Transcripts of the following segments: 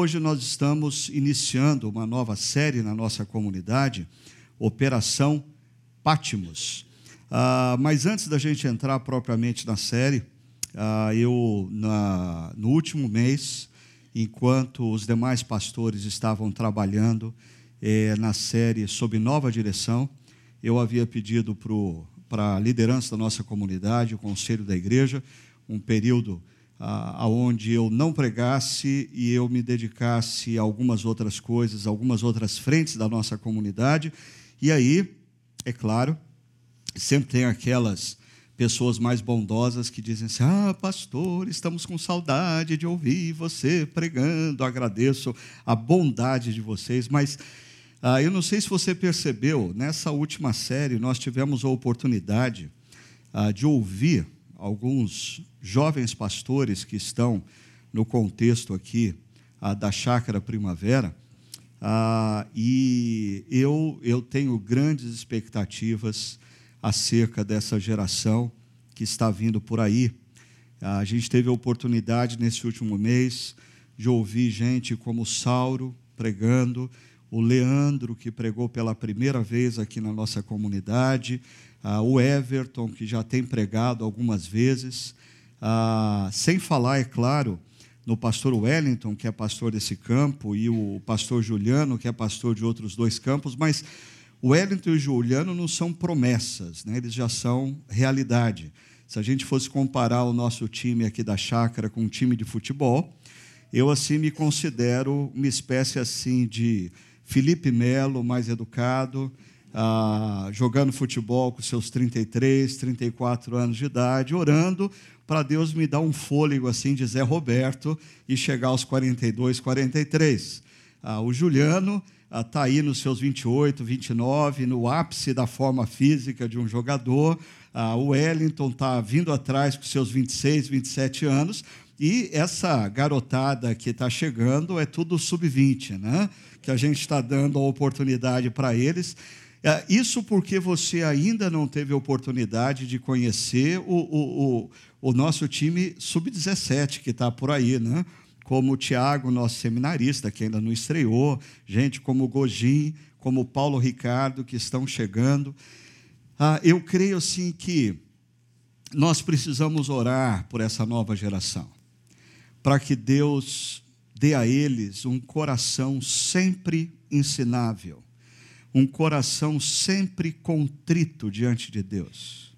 Hoje nós estamos iniciando uma nova série na nossa comunidade, Operação Pátimos. Ah, mas antes da gente entrar propriamente na série, ah, eu, na, no último mês, enquanto os demais pastores estavam trabalhando eh, na série sob nova direção, eu havia pedido para a liderança da nossa comunidade, o conselho da igreja, um período aonde eu não pregasse e eu me dedicasse a algumas outras coisas, algumas outras frentes da nossa comunidade. E aí, é claro, sempre tem aquelas pessoas mais bondosas que dizem assim: Ah, pastor, estamos com saudade de ouvir você pregando. Agradeço a bondade de vocês, mas ah, eu não sei se você percebeu, nessa última série nós tivemos a oportunidade ah, de ouvir alguns jovens pastores que estão no contexto aqui ah, da Chácara Primavera, ah, e eu, eu tenho grandes expectativas acerca dessa geração que está vindo por aí. Ah, a gente teve a oportunidade nesse último mês de ouvir gente como Sauro pregando, o Leandro, que pregou pela primeira vez aqui na nossa comunidade, ah, o Everton, que já tem pregado algumas vezes, ah, sem falar, é claro, no pastor Wellington, que é pastor desse campo, e o pastor Juliano, que é pastor de outros dois campos, mas o Wellington e o Juliano não são promessas, né? eles já são realidade. Se a gente fosse comparar o nosso time aqui da chácara com um time de futebol, eu assim me considero uma espécie assim de Felipe Melo mais educado, ah, jogando futebol com seus 33, 34 anos de idade, orando para Deus me dar um fôlego assim de Zé Roberto e chegar aos 42, 43. Ah, o Juliano está ah, aí nos seus 28, 29, no ápice da forma física de um jogador. Ah, o Wellington está vindo atrás com seus 26, 27 anos. E essa garotada que está chegando é tudo sub-20, né? que a gente está dando a oportunidade para eles. É, isso porque você ainda não teve oportunidade de conhecer o, o, o, o nosso time sub-17 que está por aí, né? como o Tiago, nosso seminarista, que ainda não estreou, gente como o Gojim, como o Paulo Ricardo, que estão chegando. Ah, eu creio sim que nós precisamos orar por essa nova geração, para que Deus dê a eles um coração sempre ensinável um coração sempre contrito diante de Deus,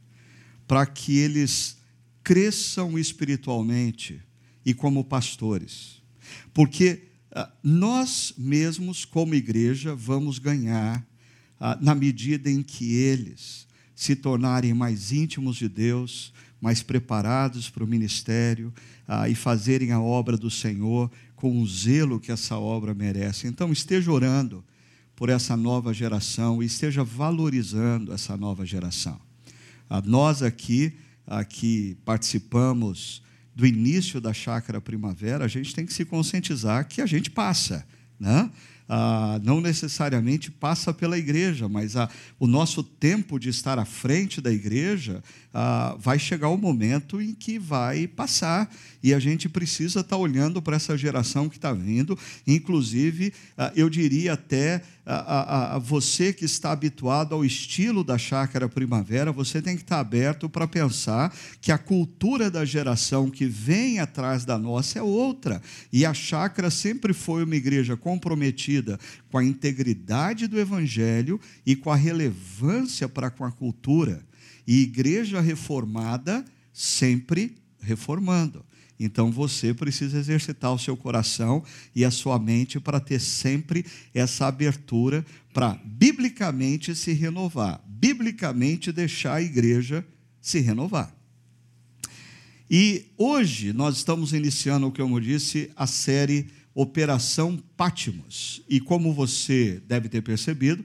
para que eles cresçam espiritualmente e como pastores. Porque ah, nós mesmos, como igreja, vamos ganhar ah, na medida em que eles se tornarem mais íntimos de Deus, mais preparados para o ministério ah, e fazerem a obra do Senhor com o zelo que essa obra merece. Então, esteja orando por essa nova geração e esteja valorizando essa nova geração. Ah, nós aqui, aqui participamos do início da chácara primavera, a gente tem que se conscientizar que a gente passa, né? ah, não necessariamente passa pela igreja, mas o nosso tempo de estar à frente da igreja ah, vai chegar o momento em que vai passar e a gente precisa estar olhando para essa geração que está vindo, inclusive, ah, eu diria até a, a, a, você que está habituado ao estilo da chácara primavera, você tem que estar aberto para pensar que a cultura da geração que vem atrás da nossa é outra. E a chácara sempre foi uma igreja comprometida com a integridade do evangelho e com a relevância para com a cultura. E igreja reformada sempre reformando. Então você precisa exercitar o seu coração e a sua mente para ter sempre essa abertura para biblicamente se renovar, biblicamente deixar a igreja se renovar. E hoje nós estamos iniciando, como eu disse, a série Operação Pátimos. E como você deve ter percebido,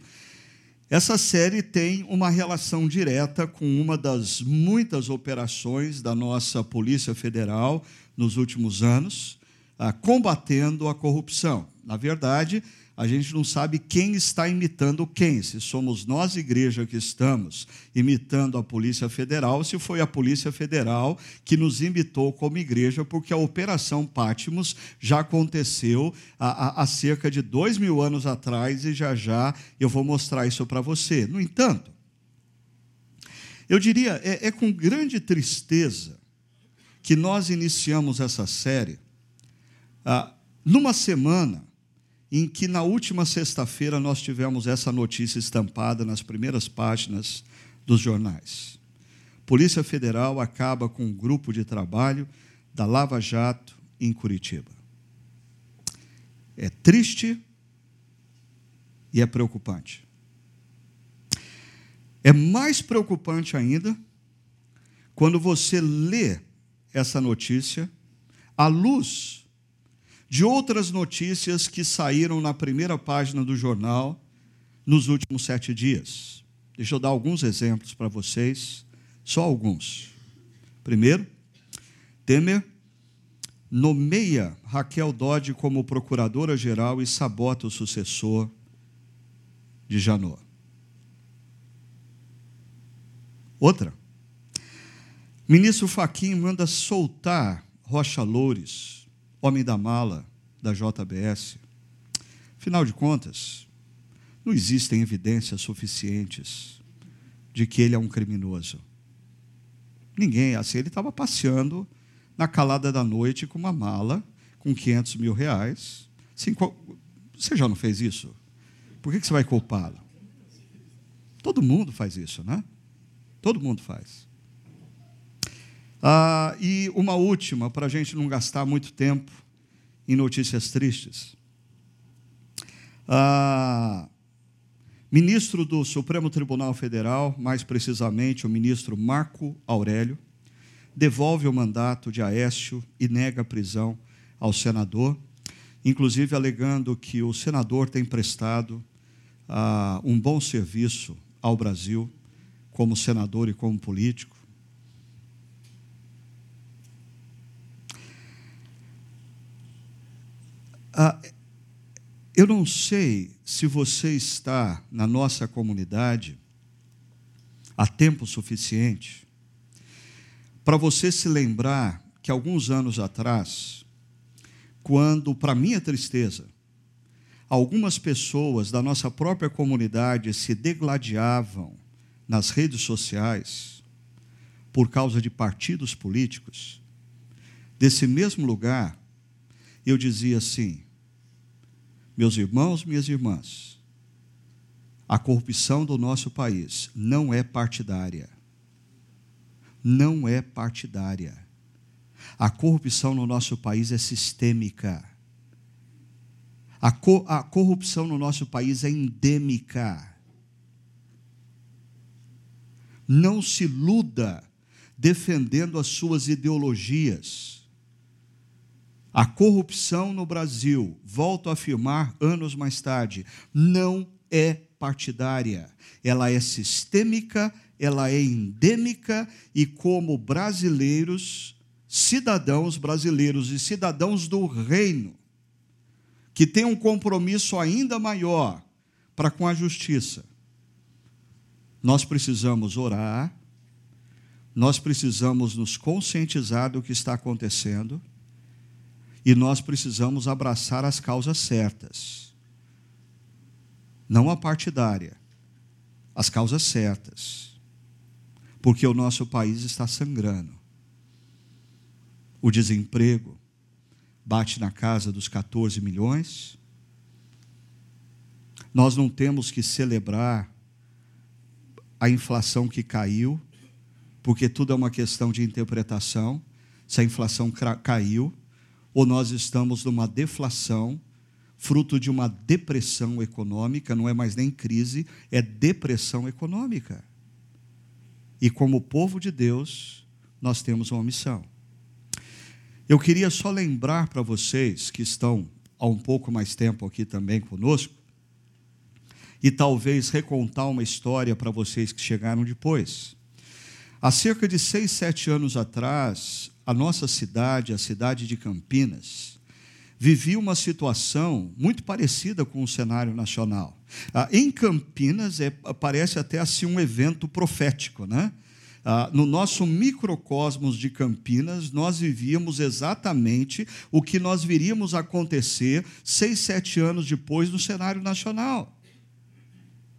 Essa série tem uma relação direta com uma das muitas operações da nossa Polícia Federal nos últimos anos, ah, combatendo a corrupção. Na verdade, a gente não sabe quem está imitando quem, se somos nós, igreja, que estamos imitando a Polícia Federal, se foi a Polícia Federal que nos imitou como igreja, porque a Operação Pátimos já aconteceu há, há cerca de dois mil anos atrás e já já eu vou mostrar isso para você. No entanto, eu diria, é, é com grande tristeza que nós iniciamos essa série ah, numa semana em que na última sexta-feira nós tivemos essa notícia estampada nas primeiras páginas dos jornais. Polícia Federal acaba com um grupo de trabalho da Lava Jato em Curitiba. É triste e é preocupante. É mais preocupante ainda quando você lê essa notícia à luz de outras notícias que saíram na primeira página do jornal nos últimos sete dias. Deixa eu dar alguns exemplos para vocês, só alguns. Primeiro, Temer nomeia Raquel Dodge como procuradora-geral e sabota o sucessor de Janot. Outra, ministro Faquim manda soltar Rocha Loures, homem da mala da JBS. Afinal de contas, não existem evidências suficientes de que ele é um criminoso. Ninguém, assim, ele estava passeando na calada da noite com uma mala com 500 mil reais. você já não fez isso? Por que você vai culpá-lo? Todo mundo faz isso, né? Todo mundo faz. Ah, e uma última, para a gente não gastar muito tempo em notícias tristes. Ah, ministro do Supremo Tribunal Federal, mais precisamente o ministro Marco Aurélio, devolve o mandato de Aécio e nega prisão ao senador, inclusive alegando que o senador tem prestado ah, um bom serviço ao Brasil como senador e como político Ah, eu não sei se você está na nossa comunidade há tempo suficiente para você se lembrar que alguns anos atrás, quando, para minha tristeza, algumas pessoas da nossa própria comunidade se degladiavam nas redes sociais por causa de partidos políticos, desse mesmo lugar, eu dizia assim: meus irmãos, minhas irmãs, a corrupção do nosso país não é partidária. Não é partidária. A corrupção no nosso país é sistêmica. A, co a corrupção no nosso país é endêmica. Não se iluda defendendo as suas ideologias a corrupção no Brasil, volto a afirmar anos mais tarde, não é partidária. Ela é sistêmica, ela é endêmica e, como brasileiros, cidadãos brasileiros e cidadãos do reino, que têm um compromisso ainda maior para com a justiça, nós precisamos orar, nós precisamos nos conscientizar do que está acontecendo e nós precisamos abraçar as causas certas. Não a partidária, as causas certas. Porque o nosso país está sangrando. O desemprego bate na casa dos 14 milhões. Nós não temos que celebrar a inflação que caiu, porque tudo é uma questão de interpretação. Se a inflação caiu, ou nós estamos numa deflação, fruto de uma depressão econômica, não é mais nem crise, é depressão econômica. E como povo de Deus, nós temos uma missão. Eu queria só lembrar para vocês que estão há um pouco mais tempo aqui também conosco, e talvez recontar uma história para vocês que chegaram depois. Há cerca de seis, sete anos atrás, a nossa cidade, a cidade de Campinas, vivia uma situação muito parecida com o cenário nacional. Ah, em Campinas, é, parece até assim um evento profético, né? Ah, no nosso microcosmos de Campinas, nós vivíamos exatamente o que nós viríamos acontecer seis, sete anos depois no cenário nacional.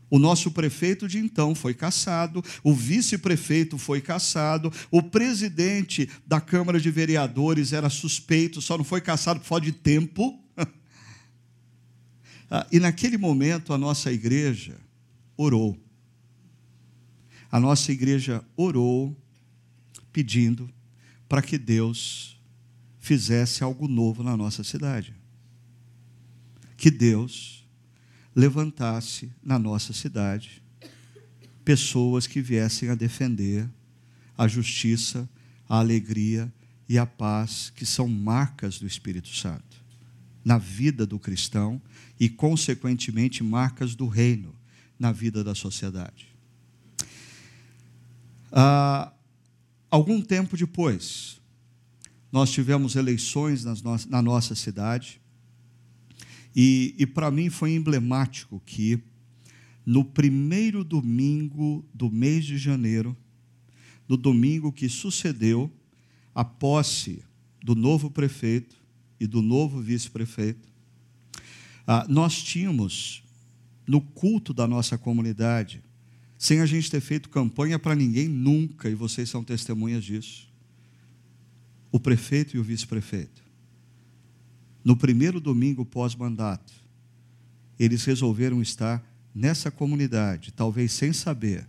O nosso prefeito de então foi cassado, o vice-prefeito foi cassado, o presidente da Câmara de Vereadores era suspeito, só não foi cassado por falta de tempo. Ah, e naquele momento a nossa igreja orou. A nossa igreja orou pedindo para que Deus fizesse algo novo na nossa cidade. Que Deus levantasse na nossa cidade pessoas que viessem a defender a justiça, a alegria e a paz, que são marcas do Espírito Santo, na vida do cristão e, consequentemente, marcas do reino na vida da sociedade. Ah, algum tempo depois, nós tivemos eleições no na nossa cidade, e, e para mim foi emblemático que, no primeiro domingo do mês de janeiro, no domingo que sucedeu a posse do novo prefeito e do novo vice-prefeito, ah, nós tínhamos no culto da nossa comunidade sem a gente ter feito campanha para ninguém nunca, e vocês são testemunhas disso. O prefeito e o vice-prefeito. No primeiro domingo pós-mandato, eles resolveram estar nessa comunidade, talvez sem saber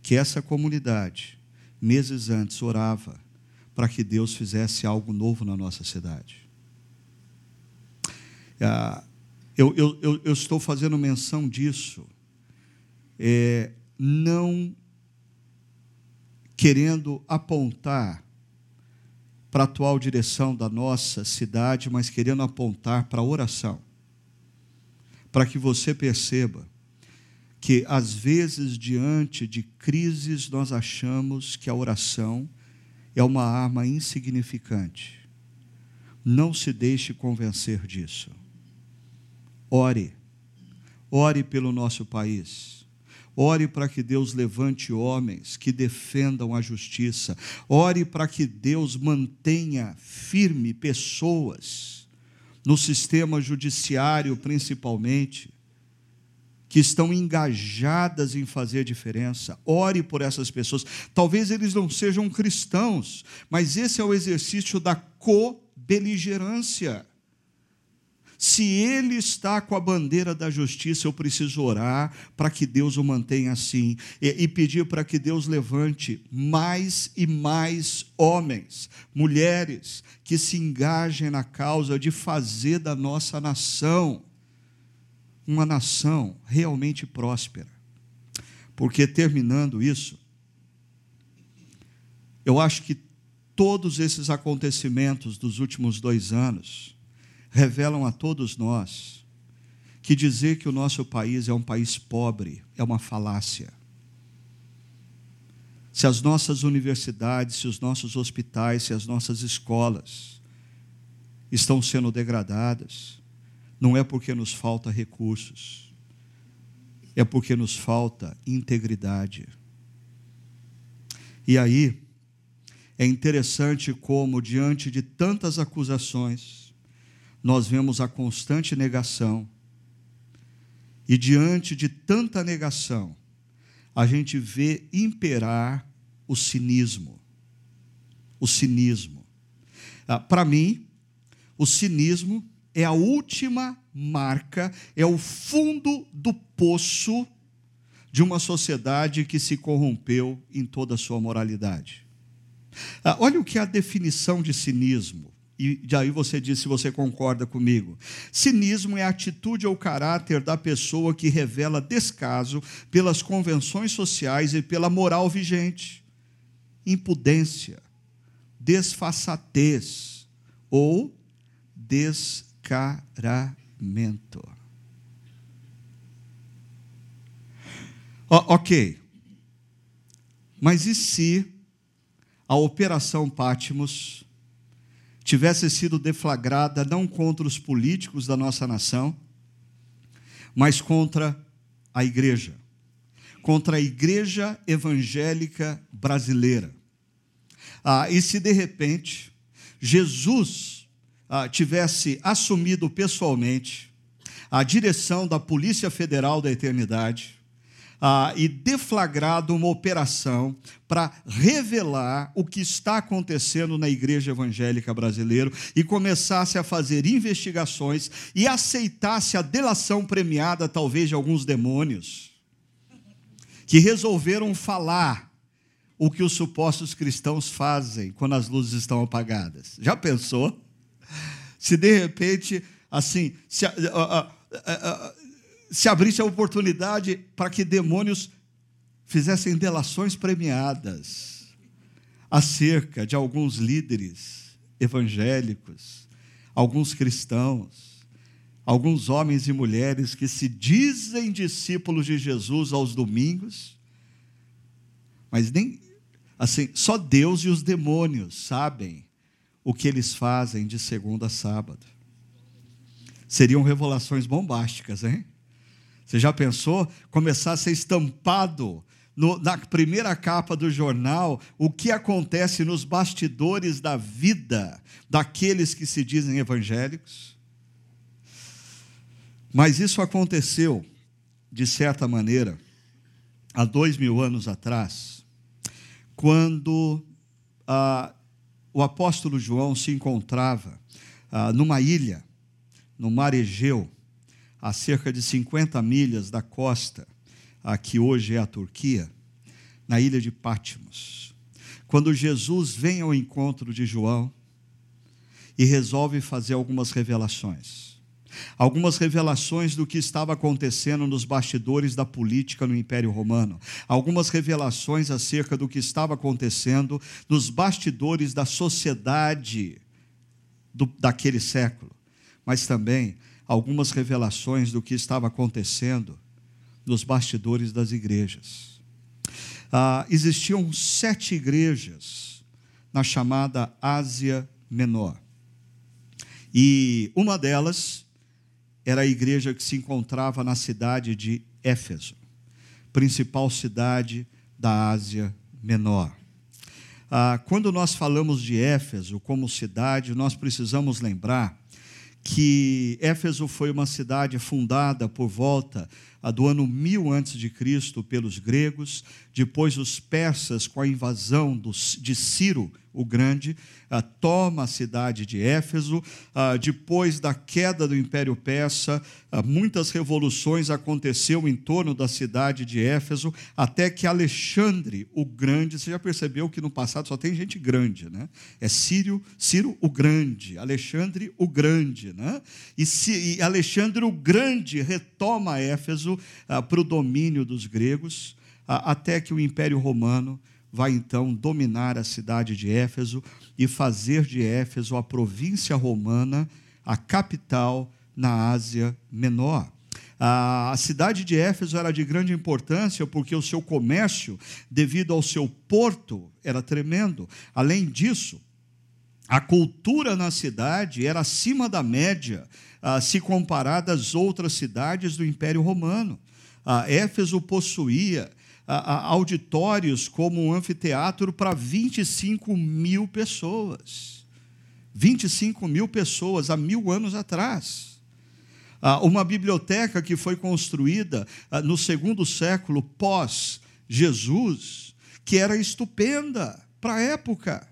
que essa comunidade, meses antes, orava para que Deus fizesse algo novo na nossa cidade. Ah, eu, eu, eu, eu, estou fazendo menção disso. É, não querendo apontar para a atual direção da nossa cidade, mas querendo apontar para a oração. Para que você perceba que, às vezes, diante de crises, nós achamos que a oração é uma arma insignificante. Não se deixe convencer disso. Ore. Ore pelo nosso país Ore para que Deus levante homens que defendam a justiça. Ore para que Deus mantenha firme pessoas no sistema judiciário, principalmente, que estão engajadas em fazer diferença. Ore por essas pessoas. Talvez eles não sejam cristãos, mas esse é o exercício da co-beligerância. Se ele está com a bandeira da justiça, eu preciso orar para que Deus o mantenha assim e, e pedir para que Deus levante mais e mais homens, mulheres que se engajem na causa de fazer da nossa nação uma nação realmente próspera. Porque terminando isso, eu acho que todos esses acontecimentos dos últimos dois anos, revelam a todos nós que dizer que o nosso país é um país pobre é uma falácia. Se as nossas universidades, se os nossos hospitais, se as nossas escolas estão sendo degradadas, não é porque nos falta recursos, é porque nos falta integridade. E aí, é interessante como, diante de tantas acusações, nós vemos a constante negação. E diante de tanta negação, a gente vê imperar o cinismo. O cinismo. Ah, Para mim, o cinismo é a última marca, é o fundo do poço de uma sociedade que se corrompeu em toda a sua moralidade. Ah, olha o que é a definição de cinismo. E aí você diz se você concorda comigo. Cinismo é a atitude ou caráter da pessoa que revela descaso pelas convenções sociais e pela moral vigente. Impudência, desfaçatez ou descaramento. ok. Mas e se a Operação Pátimos tivesse sido deflagrada não contra os políticos da nossa nação, mas contra a igreja, contra a igreja evangélica brasileira. Ah, e se de repente Jesus ah, tivesse assumido pessoalmente a direção da Polícia Federal da Eternidade, ah, e deflagrado uma operação para revelar o que está acontecendo na igreja evangélica brasileira e começasse a fazer investigações e aceitasse a delação premiada, talvez, de alguns demônios que resolveram falar o que os supostos cristãos fazem quando as luzes estão apagadas. Já pensou? Se de repente, assim, se, se abrisse a oportunidade para que demônios fizessem delações premiadas acerca de alguns líderes evangélicos, alguns cristãos, alguns homens e mulheres que se dizem discípulos de Jesus aos domingos, mas nem assim, só Deus e os demônios sabem o que eles fazem de segunda a sábado. Seriam revelações bombásticas, hein? Você já pensou começar a ser estampado no, na primeira capa do jornal o que acontece nos bastidores da vida daqueles que se dizem evangélicos? Mas isso aconteceu, de certa maneira, há dois mil anos atrás, quando ah, o apóstolo João se encontrava ah, numa ilha, no mar Egeu, a cerca de 50 milhas da costa, a que hoje é a Turquia, na ilha de Patmos. Quando Jesus vem ao encontro de João e resolve fazer algumas revelações. Algumas revelações do que estava acontecendo nos bastidores da política no Império Romano. Algumas revelações acerca do que estava acontecendo nos bastidores da sociedade do, daquele século. Mas também algumas revelações do que estava acontecendo nos bastidores das igrejas. Ah, existiam sete igrejas na chamada Ásia Menor. E uma delas era a igreja que se encontrava na cidade de Éfeso, principal cidade da Ásia Menor. Ah, quando nós falamos de Éfeso como cidade, nós precisamos lembrar que Éfeso foi uma cidade fundada por volta do ano 1000 a.C. pelos gregos, depois os persas, com a invasão de Ciro o Grande, ah, toma a cidade de Éfeso. Ah, depois da queda do Império Persa, ah, muitas revoluções aconteceram em torno da cidade de Éfeso, até que Alexandre o Grande, você já percebeu que no passado só tem gente grande, né? É Círio, Ciro o Grande, Alexandre o Grande, né? E, e Alexandre o Grande retoma Éfeso para o domínio dos gregos, até que o Império Romano vai então dominar a cidade de Éfeso e fazer de Éfeso a província romana, a capital na Ásia Menor. A cidade de Éfeso era de grande importância porque o seu comércio, devido ao seu porto, era tremendo. Além disso, a cultura na cidade era acima da média, se comparada às outras cidades do Império Romano. Éfeso possuía auditórios como um anfiteatro para 25 mil pessoas. 25 mil pessoas há mil anos atrás. Uma biblioteca que foi construída no segundo século pós-Jesus, que era estupenda para a época.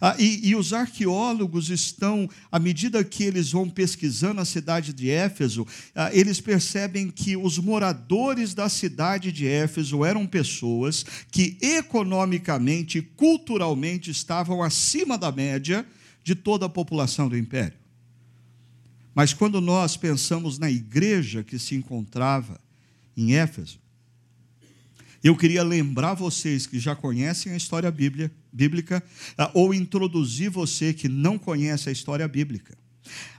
Ah, e, e, os arqueólogos estão, à medida que eles vão pesquisando a cidade de Éfeso, ah, eles percebem que os moradores da cidade de Éfeso eram pessoas que economicamente e culturalmente estavam acima da média de toda a população do império. Mas quando nós pensamos na igreja que se encontrava em Éfeso, eu queria lembrar vocês que já conhecem a história bíblica, ah, ou introduzir você que não conhece a história bíblica.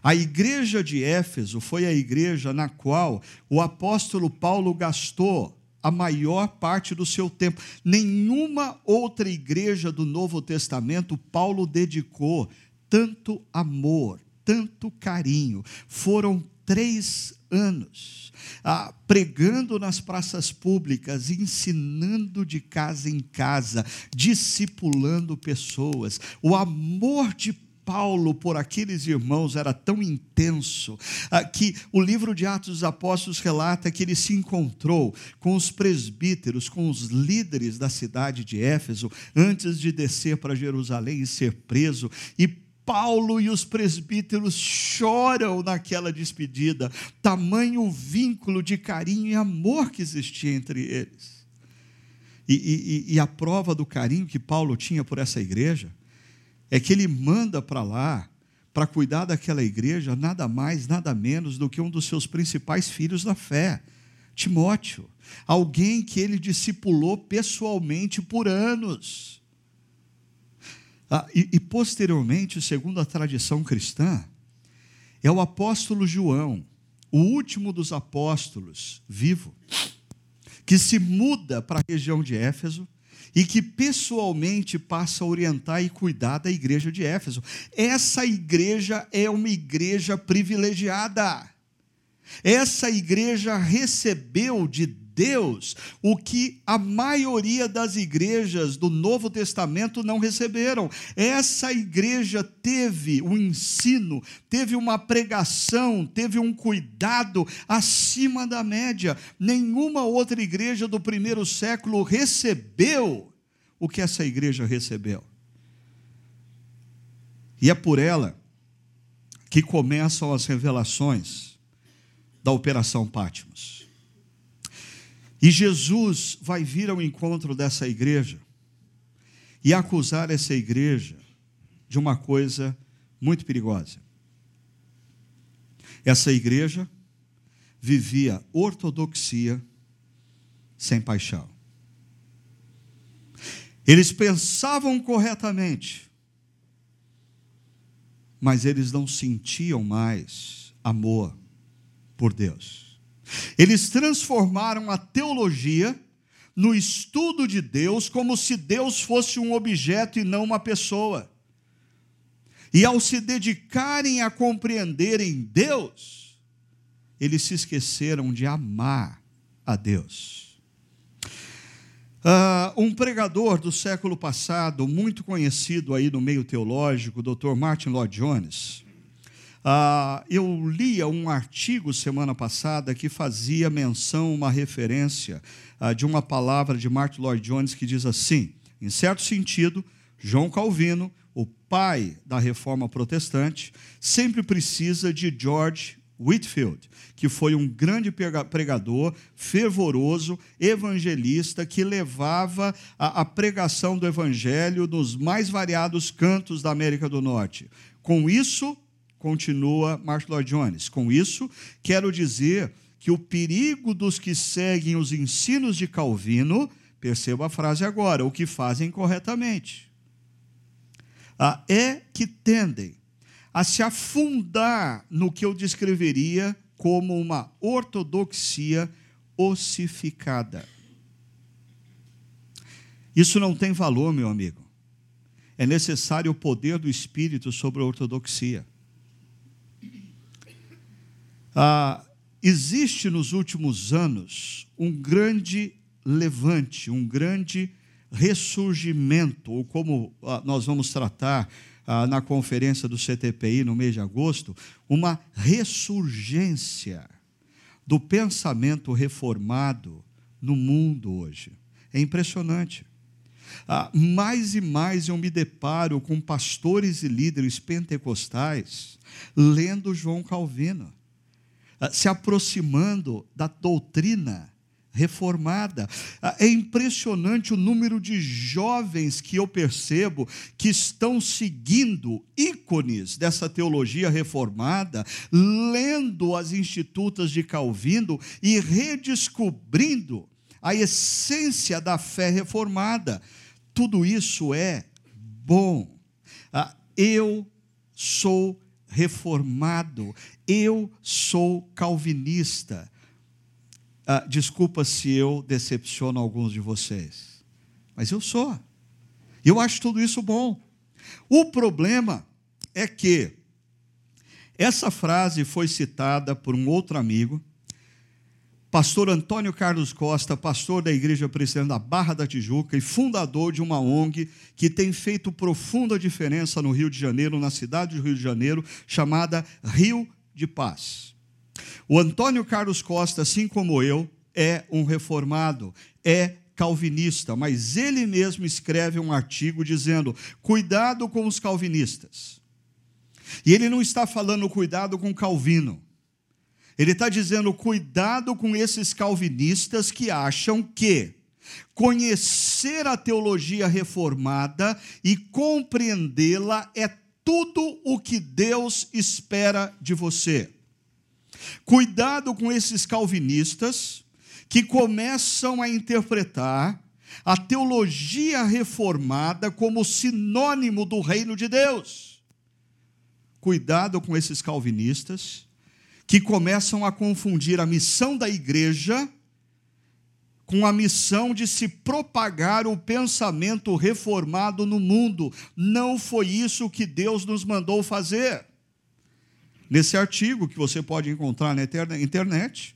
A igreja de Éfeso foi a igreja na qual o apóstolo Paulo gastou a maior parte do seu tempo. Nenhuma outra igreja do Novo Testamento Paulo dedicou tanto amor, tanto carinho. Foram três anos ah, pregando nas praças públicas, ensinando de casa em casa, discipulando pessoas. O amor de Paulo por aqueles irmãos era tão intenso ah, que o livro de Atos dos Apóstolos relata que ele se encontrou com os presbíteros, com os líderes da cidade de Éfeso, antes de descer para Jerusalém e ser preso. E Paulo e os presbíteros choram naquela despedida, tamanho vínculo de carinho e amor que existia entre eles. E, e, e a prova do carinho que Paulo tinha por essa igreja é que ele manda para lá, para cuidar daquela igreja, nada mais, nada menos do que um dos seus principais filhos da fé, Timóteo, alguém que ele discipulou pessoalmente por anos. Ah, e, e posteriormente, segundo a tradição cristã, é o apóstolo João, o último dos apóstolos vivo, que se muda para a região de Éfeso e que pessoalmente passa a orientar e cuidar da igreja de Éfeso. Essa igreja é uma igreja privilegiada. Essa igreja recebeu de Deus o que a maioria das igrejas do Novo Testamento não receberam. Essa igreja teve um ensino, teve uma pregação, teve um cuidado acima da média. Nenhuma outra igreja do primeiro século recebeu o que essa igreja recebeu. E é por ela que começam as revelações da Operação Pátimos. E Jesus vai vir ao encontro dessa igreja e acusar essa igreja de uma coisa muito perigosa. Essa igreja vivia ortodoxia sem paixão. Eles pensavam corretamente, mas eles não sentiam mais amor por Deus. Eles transformaram a teologia no estudo de Deus como se Deus fosse um objeto e não uma pessoa. E ao se dedicarem a compreenderem Deus, eles se esqueceram de amar a Deus. Uh, um pregador do século passado, muito conhecido aí no meio teológico, o Dr. Martin Lloyd Jones, ah, eu lia um artigo semana passada que fazia menção, uma referência ah, de uma palavra de Martin Lloyd Jones que diz assim: em certo sentido, João Calvino, o pai da reforma protestante, sempre precisa de George Whitfield, que foi um grande pregador, fervoroso, evangelista, que levava a, a, pregação do evangelho nos mais variados cantos da América do Norte. Com isso, Continua Martin Lloyd Jones. Com isso, quero dizer que o perigo dos que seguem os ensinos de Calvino, perceba a frase agora, o que fazem corretamente, ah, é que tendem a se afundar no que eu descreveria como uma ortodoxia ossificada. Isso não tem valor, meu amigo. É necessário o poder do Espírito sobre a ortodoxia. Ah, existe nos últimos anos um grande levante, um grande ressurgimento, ou como ah, nós vamos tratar ah, na conferência do CTPI no mês de agosto, uma ressurgência do pensamento reformado no mundo hoje. É impressionante. Ah, mais e mais eu me deparo com pastores e líderes pentecostais lendo João Calvino. Ah, se aproximando da doutrina reformada. Ah, é impressionante o número de jovens que eu percebo que estão seguindo ícones dessa teologia reformada, lendo as institutas de Calvino e redescobrindo a essência da fé reformada. Tudo isso é bom. Ah, eu sou reformado. Eu sou calvinista. ah, desculpa se eu decepciono alguns de vocês, mas eu sou. Eu acho tudo isso bom. O problema é que essa frase foi citada por um outro amigo, pastor Antônio Carlos Costa, pastor da Igreja Presbiteriana da Barra da Tijuca e fundador de uma ONG que tem feito profunda diferença no Rio de Janeiro, na cidade do Rio de Janeiro, chamada Rio de Paz. O Antônio Carlos Costa, assim como eu, é um reformado, é calvinista, mas ele mesmo escreve um artigo dizendo: cuidado com os calvinistas. E ele não está falando cuidado com Calvino. Ele está dizendo cuidado com esses calvinistas que acham que conhecer a teologia reformada e compreendê-la é tudo o que Deus espera de você. Cuidado com esses calvinistas que começam a interpretar a teologia reformada como sinônimo do reino de Deus. Cuidado com esses calvinistas que começam a confundir a missão da igreja com a missão de se propagar o pensamento reformado no mundo. Não foi isso que Deus nos mandou fazer. Nesse artigo que você pode encontrar na internet,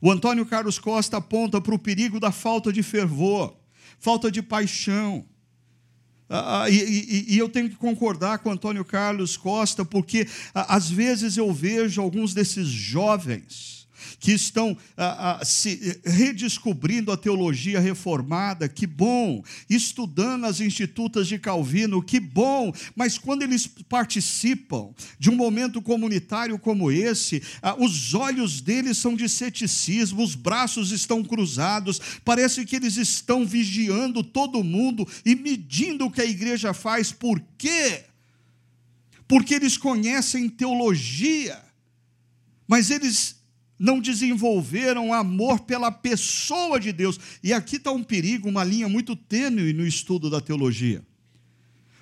o Antônio Carlos Costa aponta para o perigo da falta de fervor, falta de paixão. Ah, ah e, e, e, eu tenho que concordar com Antônio Carlos Costa, porque ah, às vezes eu vejo alguns desses jovens que estão ah, ah, se redescobrindo a teologia reformada, que bom, estudando as institutas de Calvino, que bom, mas quando eles participam de um momento comunitário como esse, ah, os olhos deles são de ceticismo, os braços estão cruzados, parece que eles estão vigiando todo mundo e medindo o que a igreja faz, por quê? Porque eles conhecem teologia, mas eles não desenvolveram amor pela pessoa de Deus. E aqui está um perigo, uma linha muito tênue no estudo da teologia.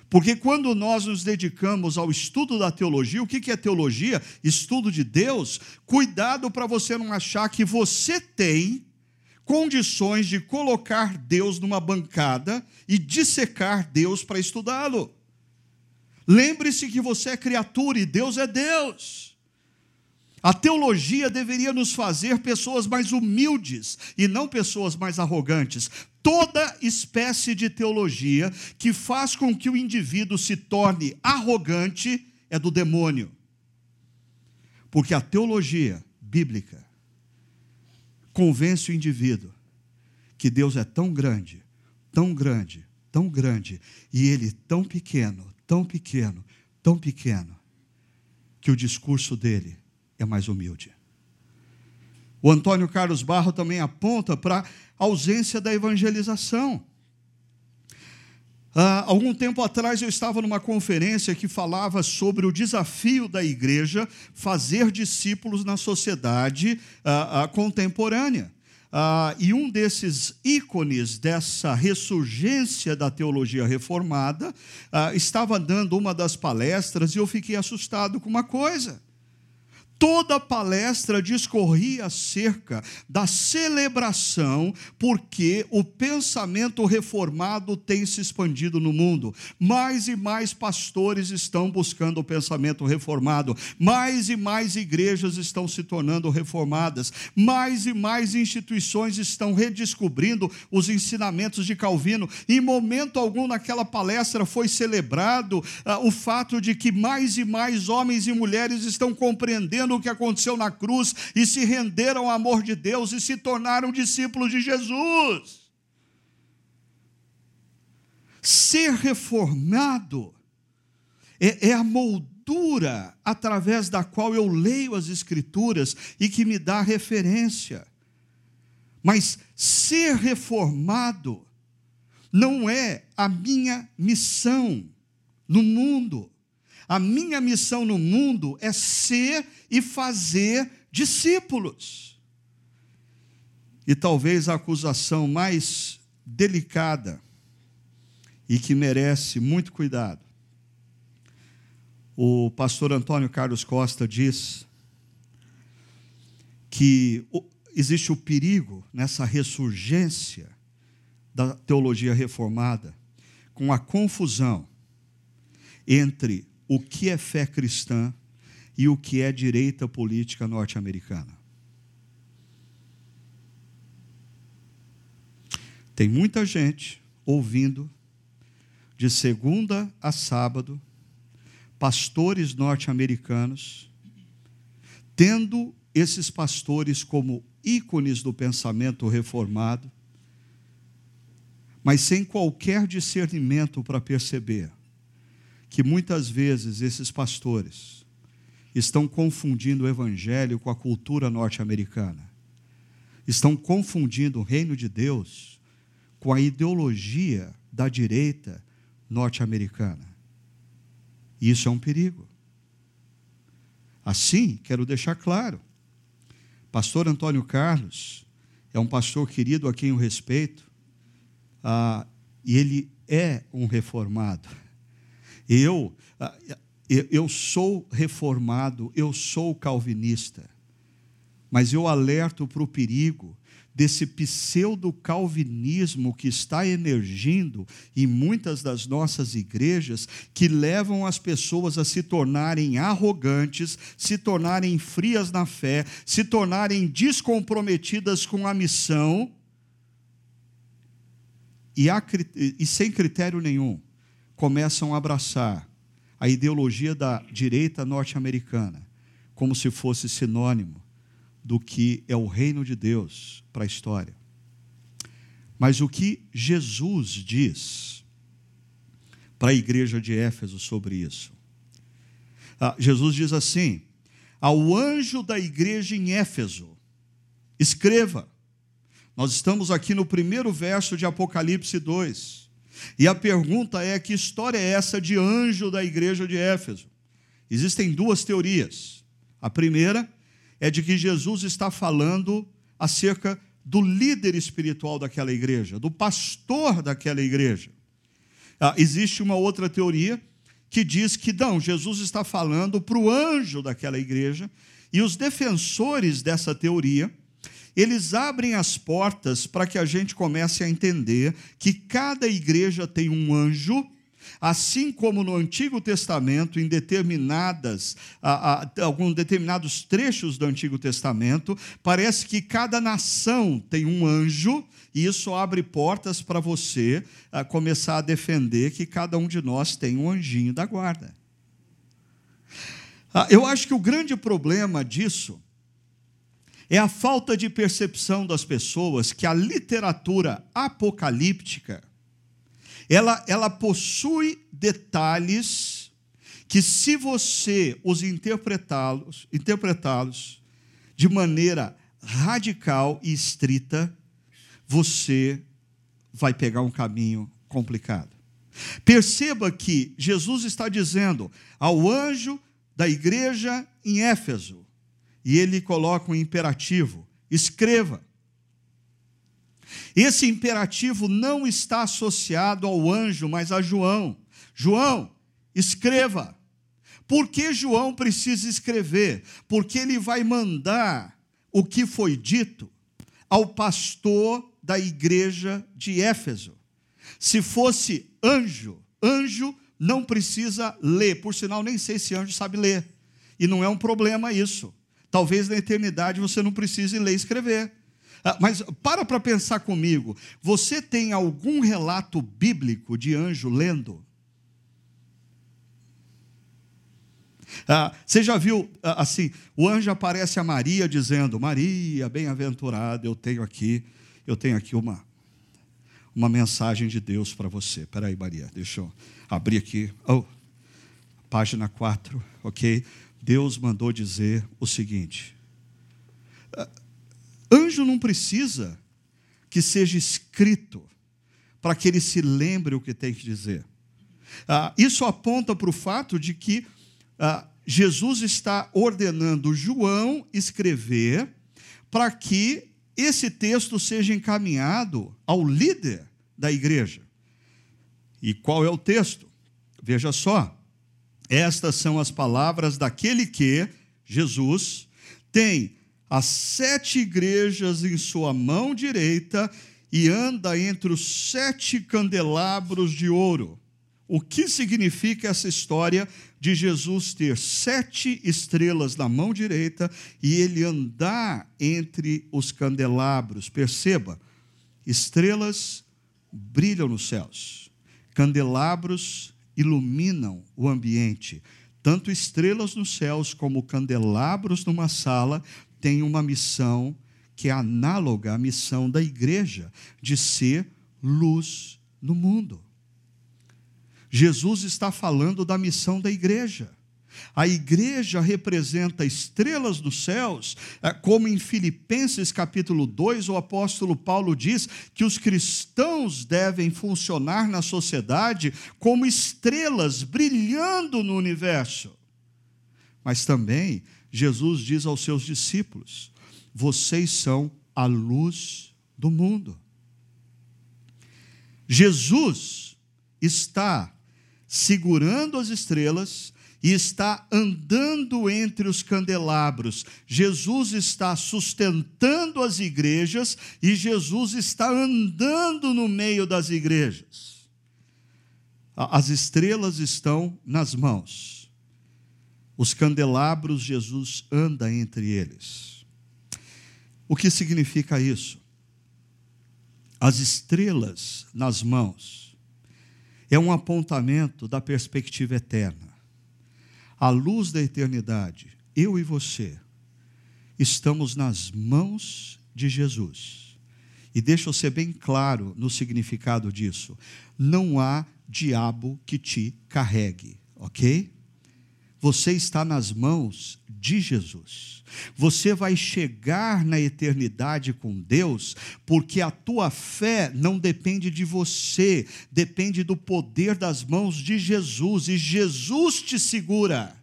Porque quando nós nos dedicamos ao estudo da teologia, o que é teologia? Estudo de Deus. Cuidado para você não achar que você tem condições de colocar Deus numa bancada e dissecar Deus para estudá-lo. Lembre-se que você é criatura e Deus é Deus. A teologia deveria nos fazer pessoas mais humildes e não pessoas mais arrogantes. Toda espécie de teologia que faz com que o indivíduo se torne arrogante é do demônio. Porque a teologia bíblica convence o indivíduo que Deus é tão grande, tão grande, tão grande, e ele tão pequeno, tão pequeno, tão pequeno, que o discurso dele é mais humilde. O Antônio Carlos Barro também aponta para a ausência da evangelização. Uh, algum tempo atrás eu estava numa conferência que falava sobre o desafio da igreja fazer discípulos na sociedade uh, uh, contemporânea. e um desses ícones dessa ressurgência da teologia reformada estava dando uma das palestras e eu fiquei assustado com uma coisa. Toda palestra discorria acerca da celebração, porque o pensamento reformado tem se expandido no mundo. Mais e mais pastores estão buscando o pensamento reformado, mais e mais igrejas estão se tornando reformadas, mais e mais instituições estão redescobrindo os ensinamentos de Calvino. Em momento algum naquela palestra foi celebrado ah, o fato de que mais e mais homens e mulheres estão compreendendo o que aconteceu na cruz e se renderam ao amor de Deus e se tornaram discípulos de Jesus. Ser reformado é, é a moldura através da qual eu leio as Escrituras e que me dá referência. Mas ser reformado não é a minha missão no mundo. A minha missão no mundo é ser e fazer discípulos. E talvez a acusação mais delicada e que merece muito cuidado. O pastor Antônio Carlos Costa diz que existe o perigo nessa ressurgência da teologia reformada com a confusão entre o que é fé cristã e o que é direita política norte-americana. Tem muita gente ouvindo de segunda a sábado pastores norte-americanos, tendo esses pastores como ícones do pensamento reformado, mas sem qualquer discernimento para perceber que muitas vezes esses pastores estão confundindo o evangelho com a cultura norte-americana. Estão confundindo o reino de Deus com a ideologia da direita norte-americana. Isso é um perigo. Assim, quero deixar claro: Pastor Antônio Carlos é um pastor querido a quem eu respeito, ah, e ele é um reformado. Eu, ah, eu sou reformado, eu sou calvinista, mas eu alerto para o perigo desse pseudo-calvinismo que está emergindo em muitas das nossas igrejas, que levam as pessoas a se tornarem arrogantes, se tornarem frias na fé, se tornarem descomprometidas com a missão e sem critério nenhum começam a abraçar a ideologia da direita norte-americana como se fosse sinônimo do que é o reino de Deus para a história. Mas o que Jesus diz para a igreja de Éfeso sobre isso? Ah, Jesus diz assim: ao anjo da igreja em Éfeso, escreva. Nós estamos aqui no primeiro verso de Apocalipse 2. E a pergunta é: que história é essa de anjo da igreja de Éfeso? Existem duas teorias. A primeira é de que Jesus está falando acerca do líder espiritual daquela igreja, do pastor daquela igreja. Ah, existe uma outra teoria que diz que não, Jesus está falando para o anjo daquela igreja, e os defensores dessa teoria, eles abrem as portas para que a gente comece a entender que cada igreja tem um anjo Assim como no Antigo Testamento, em determinadas, alguns determinados trechos do Antigo Testamento, parece que cada nação tem um anjo, e isso abre portas para você começar a defender que cada um de nós tem um anjinho da guarda. Ah, eu acho que o grande problema disso é a falta de percepção das pessoas que a literatura apocalíptica ela, ela possui detalhes que, se você os interpretá-los interpretá-los de maneira radical e estrita, você vai pegar um caminho complicado. Perceba que Jesus está dizendo ao anjo da igreja em Éfeso, e ele coloca um imperativo: escreva. Esse imperativo não está associado ao anjo, mas a João. João, escreva. Por que João precisa escrever? Porque ele vai mandar o que foi dito ao pastor da igreja de Éfeso. Se fosse anjo, anjo não precisa ler, por sinal, nem sei se anjo sabe ler. E não é um problema isso. Talvez na eternidade você não precise ler e escrever. Ah, mas para para pensar comigo. Você tem algum relato bíblico de anjo lendo? Ah, você já viu ah, assim? O anjo aparece a Maria dizendo: Maria, bem-aventurada, eu tenho aqui, eu tenho aqui uma uma mensagem de Deus para você. Espera aí, Maria, deixa eu abrir aqui. Oh, página 4, ok? Deus mandou dizer o seguinte: Anjo não precisa que seja escrito para que ele se lembre o que tem que dizer. Ah, isso aponta para o fato de que ah, Jesus está ordenando João escrever para que esse texto seja encaminhado ao líder da igreja. E qual é o texto? Veja só. Estas são as palavras daquele que, Jesus, tem as sete igrejas em sua mão direita e anda entre os sete candelabros de ouro. O que significa essa história de Jesus ter sete estrelas na mão direita e ele andar entre os candelabros? Perceba, estrelas brilham nos céus, candelabros iluminam o ambiente. Tanto estrelas nos céus como candelabros numa sala têm uma missão que é análoga à missão da igreja de ser luz no mundo. Jesus está falando da missão da igreja. A igreja representa estrelas dos céus, é, como em Filipenses capítulo 2, o apóstolo Paulo diz que os cristãos devem funcionar na sociedade como estrelas brilhando no universo. Mas também Jesus diz aos seus discípulos: vocês são a luz do mundo. Jesus está segurando as estrelas e está andando entre os candelabros. Jesus está sustentando as igrejas e Jesus está andando no meio das igrejas. As estrelas estão nas mãos. Os candelabros, Jesus anda entre eles. O que significa isso? As estrelas nas mãos é um apontamento da perspectiva eterna a luz da eternidade, eu e você, estamos nas mãos de Jesus. E deixa eu ser bem claro no significado disso. Não há diabo que te carregue, ok? Você está nas mãos de Jesus. Você vai chegar na eternidade com Deus, porque a tua fé não depende de você, depende do poder das mãos de Jesus, e Jesus te segura.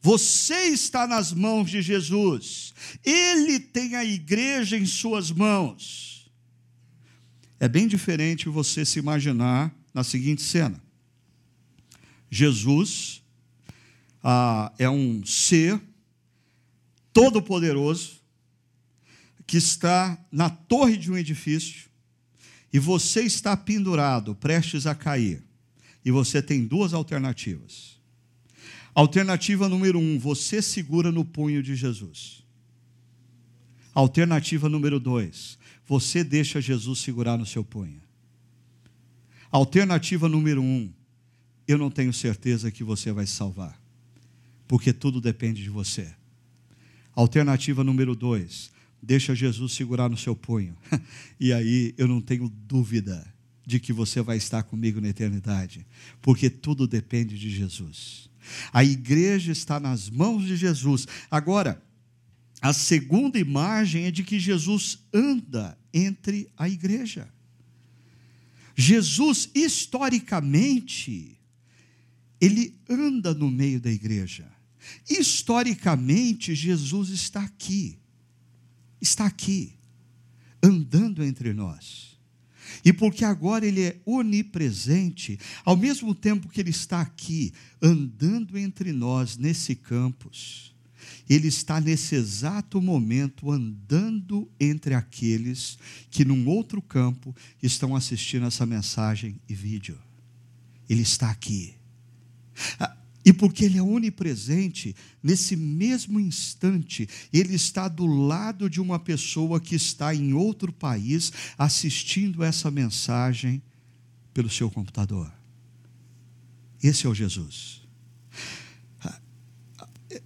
Você está nas mãos de Jesus, Ele tem a igreja em Suas mãos. É bem diferente você se imaginar na seguinte cena: Jesus ah, é um ser todo-poderoso que está na torre de um edifício e você está pendurado, prestes a cair. E você tem duas alternativas. Alternativa número um: você segura no punho de Jesus. Alternativa número dois: você deixa Jesus segurar no seu punho. Alternativa número um: eu não tenho certeza que você vai salvar porque tudo depende de você. Alternativa número dois, deixa Jesus segurar no seu punho, e aí eu não tenho dúvida de que você vai estar comigo na eternidade, porque tudo depende de Jesus. A igreja está nas mãos de Jesus. Agora, a segunda imagem é de que Jesus anda entre a igreja. Jesus, historicamente, ele anda no meio da igreja. Historicamente, Jesus está aqui, está aqui, andando entre nós. E porque agora Ele é onipresente, ao mesmo tempo que Ele está aqui, andando entre nós nesse campus, Ele está nesse exato momento andando entre aqueles que, num outro campo, estão assistindo essa mensagem e vídeo. Ele está aqui. E porque Ele é onipresente, nesse mesmo instante, Ele está do lado de uma pessoa que está em outro país assistindo essa mensagem pelo seu computador. Esse é o Jesus.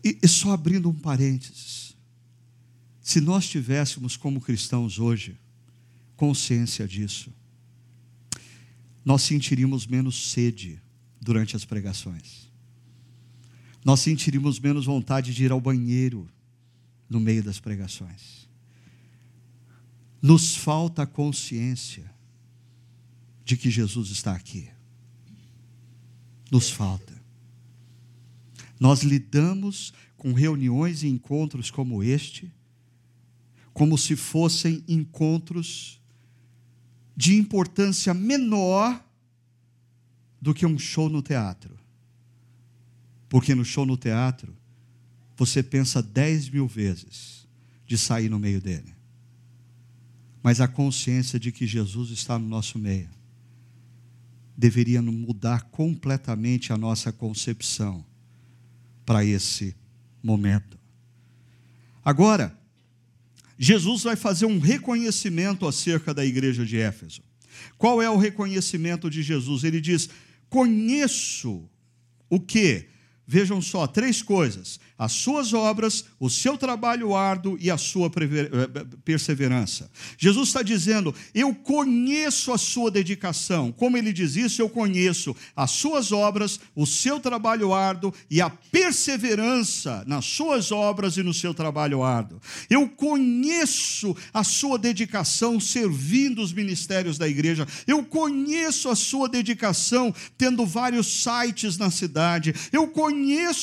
E só abrindo um parênteses. Se nós tivéssemos como cristãos hoje consciência disso, nós sentiríamos menos sede durante as pregações nós sentiríamos menos vontade de ir ao banheiro no meio das pregações. Nos falta a consciência de que Jesus está aqui. Nos falta. Nós lidamos com reuniões e encontros como este, como se fossem encontros de importância menor do que um show no teatro. Porque no show no teatro, você pensa dez mil vezes de sair no meio dele, mas a consciência de que Jesus está no nosso meio deveria mudar completamente a nossa concepção para esse momento. Agora, Jesus vai fazer um reconhecimento acerca da igreja de Éfeso. Qual é o reconhecimento de Jesus? Ele diz: Conheço o que? Vejam só, três coisas: as suas obras, o seu trabalho árduo e a sua eh, perseverança. Jesus está dizendo: Eu conheço a sua dedicação. Como ele diz isso, eu conheço as suas obras, o seu trabalho árduo e a perseverança nas suas obras e no seu trabalho árduo. Eu conheço a sua dedicação servindo os ministérios da igreja. Eu conheço a sua dedicação tendo vários sites na cidade. Eu conheço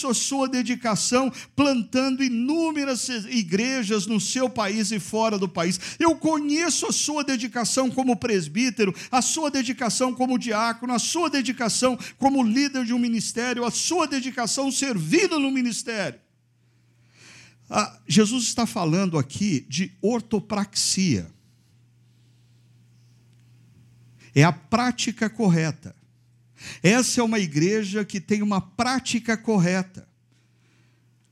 a sua dedicação plantando inúmeras igrejas no seu país e fora do país. Eu conheço a sua dedicação como presbítero, a sua dedicação como diácono, a sua dedicação como líder de um ministério, a sua dedicação servindo no ministério. Ah, Jesus está falando aqui de ortopraxia. É a prática correta. Essa é uma igreja que tem uma prática correta.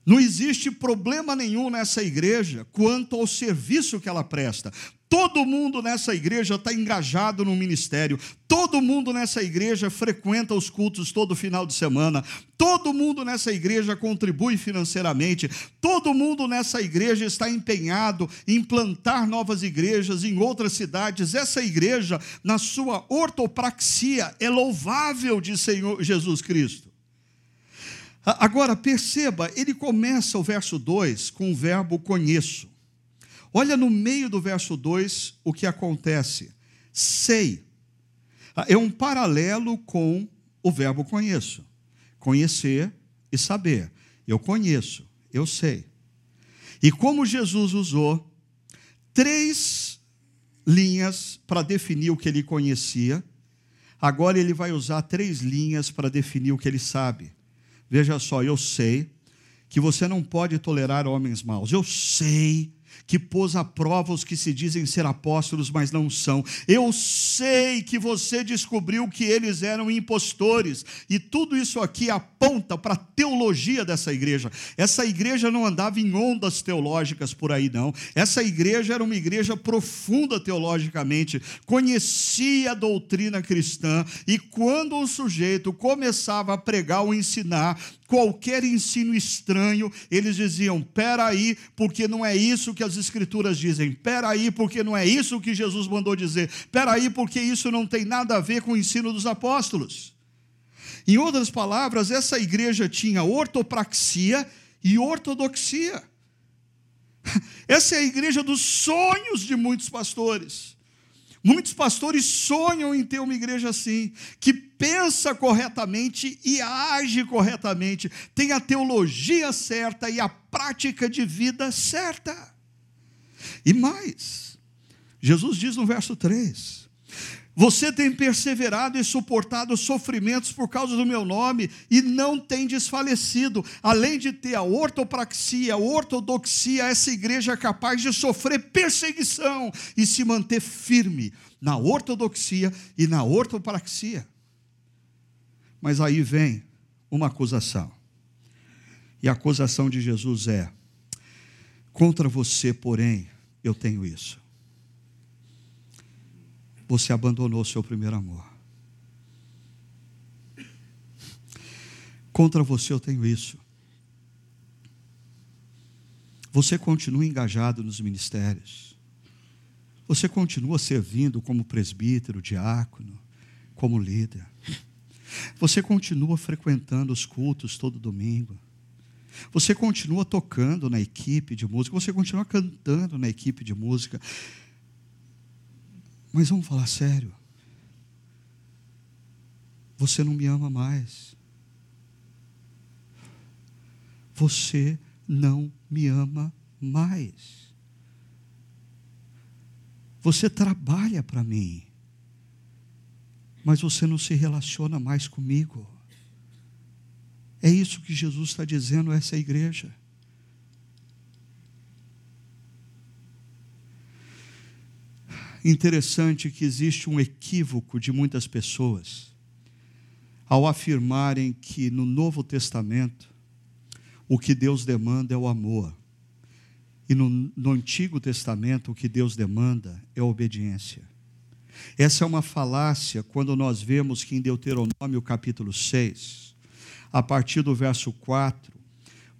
Não existe problema nenhum nessa igreja quanto ao serviço que ela presta. Todo mundo nessa igreja está engajado no ministério. Todo mundo nessa igreja frequenta os cultos todo final de semana. Todo mundo nessa igreja contribui financeiramente. Todo mundo nessa igreja está empenhado em plantar novas igrejas em outras cidades. Essa igreja, na sua ortopraxia, é louvável de Senhor Jesus Cristo. Agora, perceba, ele começa o verso 2 com o verbo conheço. Olha no meio do verso 2 o que acontece. Sei. Ah, é um paralelo com o verbo conheço. Conhecer e saber. Eu conheço, eu sei. E como Jesus usou três linhas para definir o que ele conhecia, agora ele vai usar três linhas para definir o que ele sabe. Veja só, eu sei que você não pode tolerar homens maus. Eu sei que pôs à prova os que se dizem ser apóstolos, mas não são. Eu sei que você descobriu que eles eram impostores, e tudo isso aqui aponta para a teologia dessa igreja. Essa igreja não andava em ondas teológicas por aí, não. Essa igreja era uma igreja profunda teologicamente, conhecia a doutrina cristã, e quando um sujeito começava a pregar ou ensinar, qualquer ensino estranho, eles diziam: peraí, porque não é isso que as Escrituras dizem, peraí, porque não é isso que Jesus mandou dizer, peraí, porque isso não tem nada a ver com o ensino dos apóstolos. Em outras palavras, essa igreja tinha ortopraxia e ortodoxia. Essa é a igreja dos sonhos de muitos pastores. Muitos pastores sonham em ter uma igreja assim, que pensa corretamente e age corretamente, tem a teologia certa e a prática de vida certa. E mais, Jesus diz no verso 3: você tem perseverado e suportado sofrimentos por causa do meu nome e não tem desfalecido. Além de ter a ortopraxia, a ortodoxia, essa igreja é capaz de sofrer perseguição e se manter firme na ortodoxia e na ortopraxia. Mas aí vem uma acusação. E a acusação de Jesus é: contra você, porém, eu tenho isso você abandonou o seu primeiro amor. Contra você eu tenho isso. Você continua engajado nos ministérios. Você continua servindo como presbítero, diácono, como líder. Você continua frequentando os cultos todo domingo. Você continua tocando na equipe de música. Você continua cantando na equipe de música. Mas vamos falar sério. Você não me ama mais. Você não me ama mais. Você trabalha para mim, mas você não se relaciona mais comigo. É isso que Jesus está dizendo a essa igreja. Interessante que existe um equívoco de muitas pessoas ao afirmarem que no Novo Testamento o que Deus demanda é o amor. E no, no, Antigo Testamento, o que Deus demanda é a obediência. Essa é uma falácia quando nós vemos que em Deuteronômio capítulo 6, a partir do verso 4,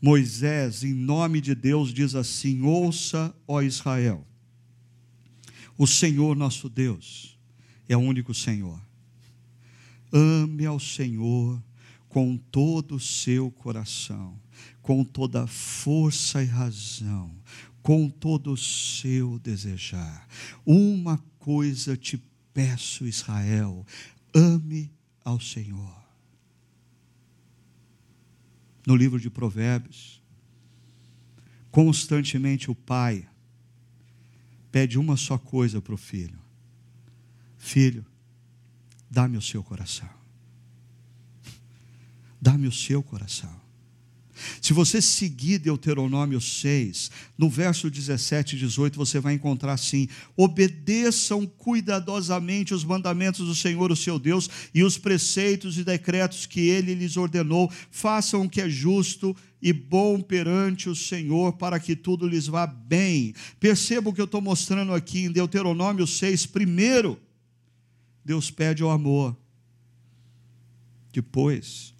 Moisés, em nome de Deus, diz assim: Ouça, ó Israel, o Senhor nosso Deus é o único Senhor. Ame ao Senhor com todo o seu coração, com toda força e razão, com todo o seu desejar. Uma coisa te peço, Israel: ame ao Senhor. No livro de Provérbios, constantemente o pai pede uma só coisa para o filho: Filho, dá-me o seu coração. Dá-me o seu coração. Se você seguir Deuteronômio 6, no verso 17 e 18, você vai encontrar assim: obedeçam cuidadosamente os mandamentos do Senhor, o seu Deus, e os preceitos e decretos que ele lhes ordenou, façam o que é justo e bom perante o Senhor, para que tudo lhes vá bem. Perceba o que eu estou mostrando aqui em Deuteronômio 6. Primeiro, Deus pede o amor. Depois,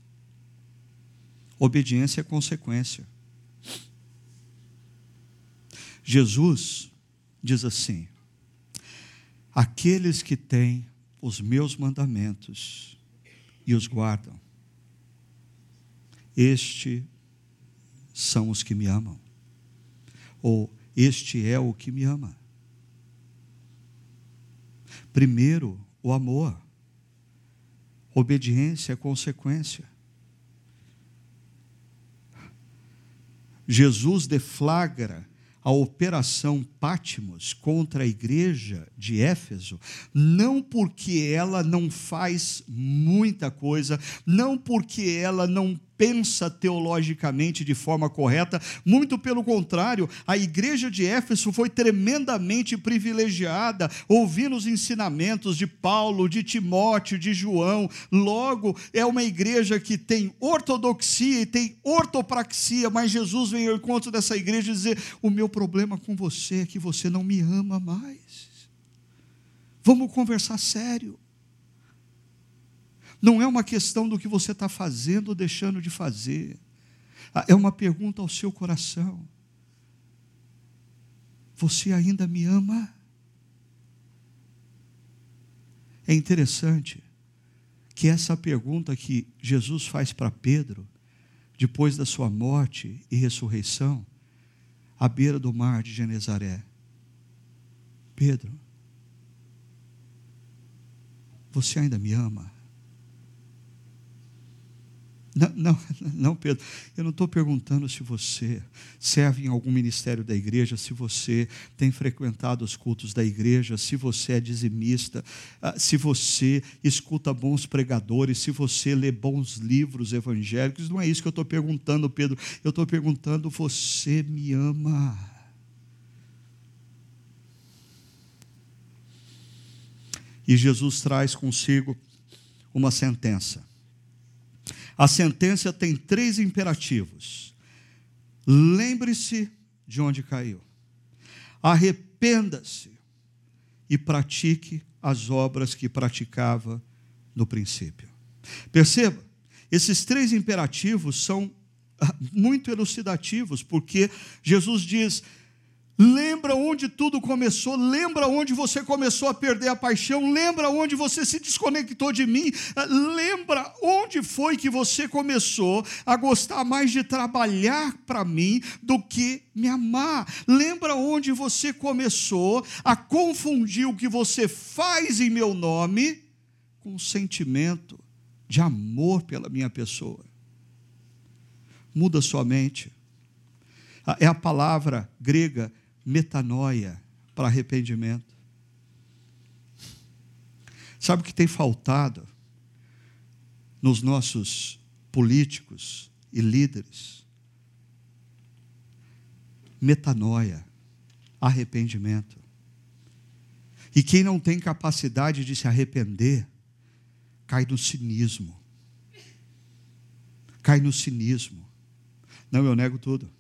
Obediência é consequência. Jesus diz assim: Aqueles que têm os meus mandamentos e os guardam, este são os que me amam. Ou este é o que me ama. Primeiro, o amor. Obediência é consequência. Jesus deflagra a operação Pátimos contra a igreja de Éfeso, não porque ela não faz muita coisa, não porque ela não pensa teologicamente de forma correta, muito pelo contrário, a igreja de Éfeso foi tremendamente privilegiada, ouvindo os ensinamentos de Paulo, de Timóteo, de João. Logo, é uma igreja que tem ortodoxia e tem ortopraxia, mas Jesus veio ao encontro dessa igreja e dizer: O meu problema com você é que você não me ama mais. Vamos conversar sério. Não é uma questão do que você está fazendo ou deixando de fazer. Ah, é uma pergunta ao seu coração. Você ainda me ama? É interessante que essa pergunta que Jesus faz para Pedro, depois da sua morte e ressurreição, à beira do mar de Genezaré: Pedro, você ainda me ama? Não, não, não, Pedro, eu não estou perguntando se você serve em algum ministério da igreja, se você tem frequentado os cultos da igreja, se você é dizimista, ah, se você escuta bons pregadores, se você lê bons livros evangélicos. Não é isso que eu estou perguntando, Pedro. Eu estou perguntando: você me ama? E Jesus traz consigo uma sentença. A sentença tem três imperativos. Lembre-se de onde caiu. Arrependa-se e pratique as obras que praticava no princípio. Perceba, esses três imperativos são ah, muito elucidativos, porque Jesus diz: Lembra onde tudo começou, lembra onde você começou a perder a paixão, lembra onde você se desconectou de mim, lembra onde foi que você começou a gostar mais de trabalhar para mim do que me amar. Lembra onde você começou a confundir o que você faz em meu nome com um sentimento de amor pela minha pessoa. Muda sua mente. É a palavra grega metanoia, para arrependimento. Sabe o que tem faltado nos nossos políticos e líderes? Metanoia, arrependimento. E quem não tem capacidade de se arrepender, cai no cinismo. Cai no cinismo. Não, eu nego tudo.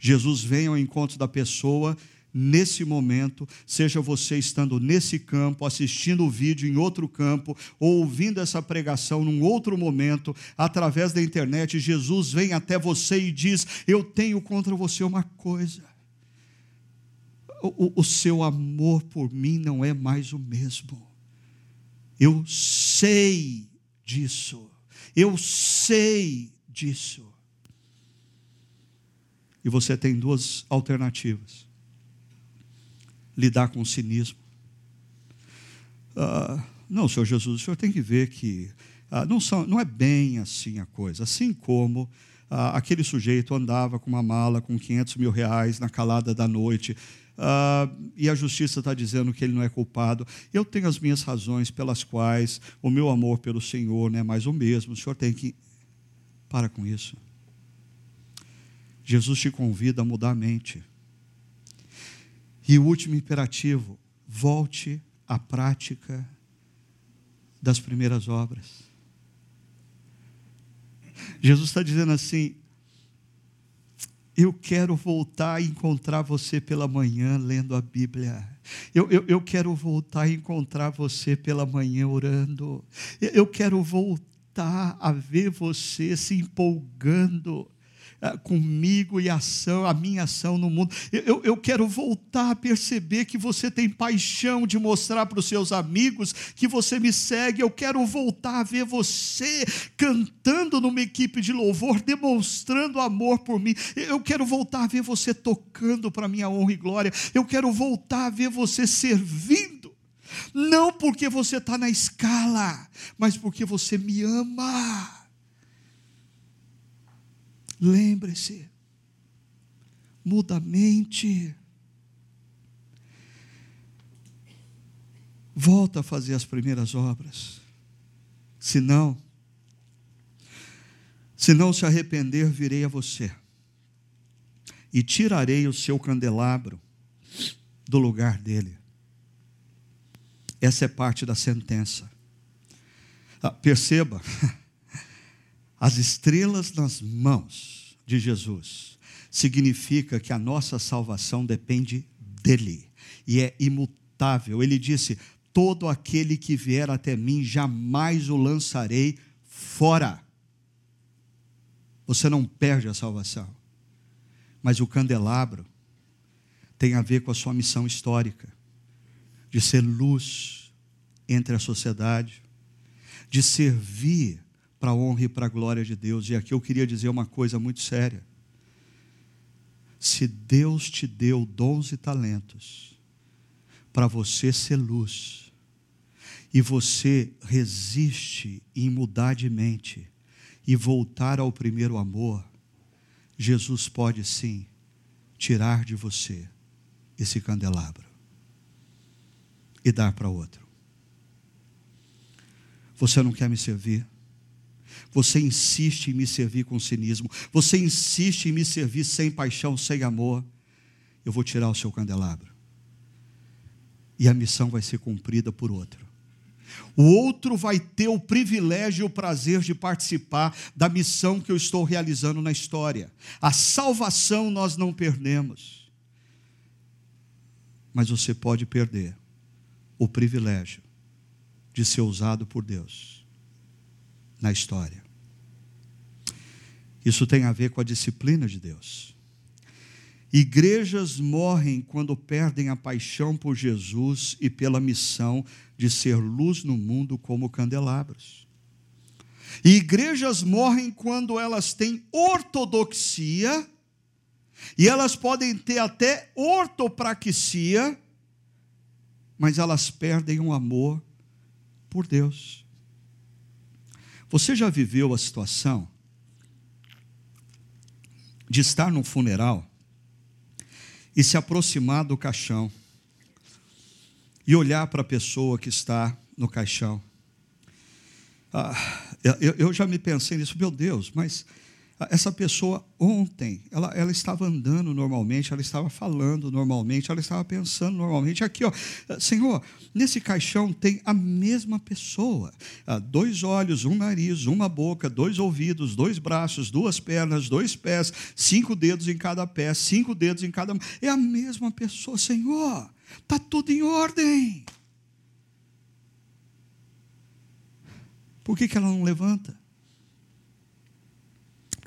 Jesus vem ao encontro da pessoa nesse momento, seja você estando nesse campo, assistindo o vídeo em outro campo, ou ouvindo essa pregação num outro momento, através da internet, Jesus vem até você e diz: Eu tenho contra você uma coisa. O, o, seu amor por mim não é mais o mesmo. Eu sei disso. Eu sei disso. E você tem duas alternativas lidar com o cinismo. Ah, não, Senhor Jesus, o senhor tem que ver que ah, não, são, não é bem assim a coisa. Assim como ah, aquele sujeito andava com uma mala com 500 mil reais na calada da noite, e a justiça está dizendo que ele não é culpado. Eu tenho as minhas razões pelas quais o meu amor pelo Senhor não é mais o mesmo. O senhor tem que. Para com isso. Jesus te convida a mudar a mente. E o último imperativo: volte à prática das primeiras obras. Jesus está dizendo assim: eu quero voltar a encontrar você pela manhã lendo a Bíblia. Eu, eu, eu quero voltar a encontrar você pela manhã orando. Eu, quero voltar a ver você se empolgando comigo e a ação, a minha ação no mundo. Eu, eu quero voltar a perceber que você tem paixão de mostrar para os seus amigos que você me segue. Eu quero voltar a ver você cantando numa equipe de louvor, demonstrando amor por mim. Eu quero voltar a ver você tocando para minha honra e glória. Eu quero voltar a ver você servindo. Não porque você está na escala, mas porque você me ama. Lembre-se, muda a mente. Volta a fazer as primeiras obras. Se não, se não se arrepender, virei a você e tirarei o seu candelabro do lugar dele. Essa é parte da sentença. Ah, perceba, As estrelas nas mãos de Jesus significa que a nossa salvação depende dele e é imutável. Ele disse: Todo aquele que vier até mim, jamais o lançarei fora. Você não perde a salvação. Mas o candelabro tem a ver com a sua missão histórica de ser luz entre a sociedade, de servir para a honra e para a glória de Deus. E aqui eu queria dizer uma coisa muito séria. Se Deus te deu dons e talentos para você ser luz, e você resiste em mudar de mente e voltar ao primeiro amor, Jesus pode sim tirar de você esse candelabro e dar para outro. Você não quer me servir? Você insiste em me servir com cinismo. Você insiste em me servir sem paixão, sem amor. Eu vou tirar o seu candelabro. E a missão vai ser cumprida por outro. O outro vai ter o privilégio e o prazer de participar da missão que eu estou realizando na história. A salvação nós não perdemos. Mas você pode perder o privilégio de ser usado por Deus na história. Isso tem a ver com a disciplina de Deus. Igrejas morrem quando perdem a paixão por Jesus e pela missão de ser luz no mundo como candelabros. E igrejas morrem quando elas têm ortodoxia, e elas podem ter até ortopraxia, mas elas perdem o amor por Deus. Você já viveu a situação de estar num funeral e se aproximar do caixão e olhar para a pessoa que está no caixão? Ah, eu, eu, já me pensei nisso, meu Deus, mas Essa pessoa ontem, ela, ela estava andando normalmente, ela estava falando normalmente, ela estava pensando normalmente. Aqui, ó, Senhor, nesse caixão tem a mesma pessoa: ah, dois olhos, um nariz, uma boca, dois ouvidos, dois braços, duas pernas, dois pés, cinco dedos em cada pé, cinco dedos em cada mão. É a mesma pessoa, Senhor, está tudo em ordem. Por que, que ela não levanta?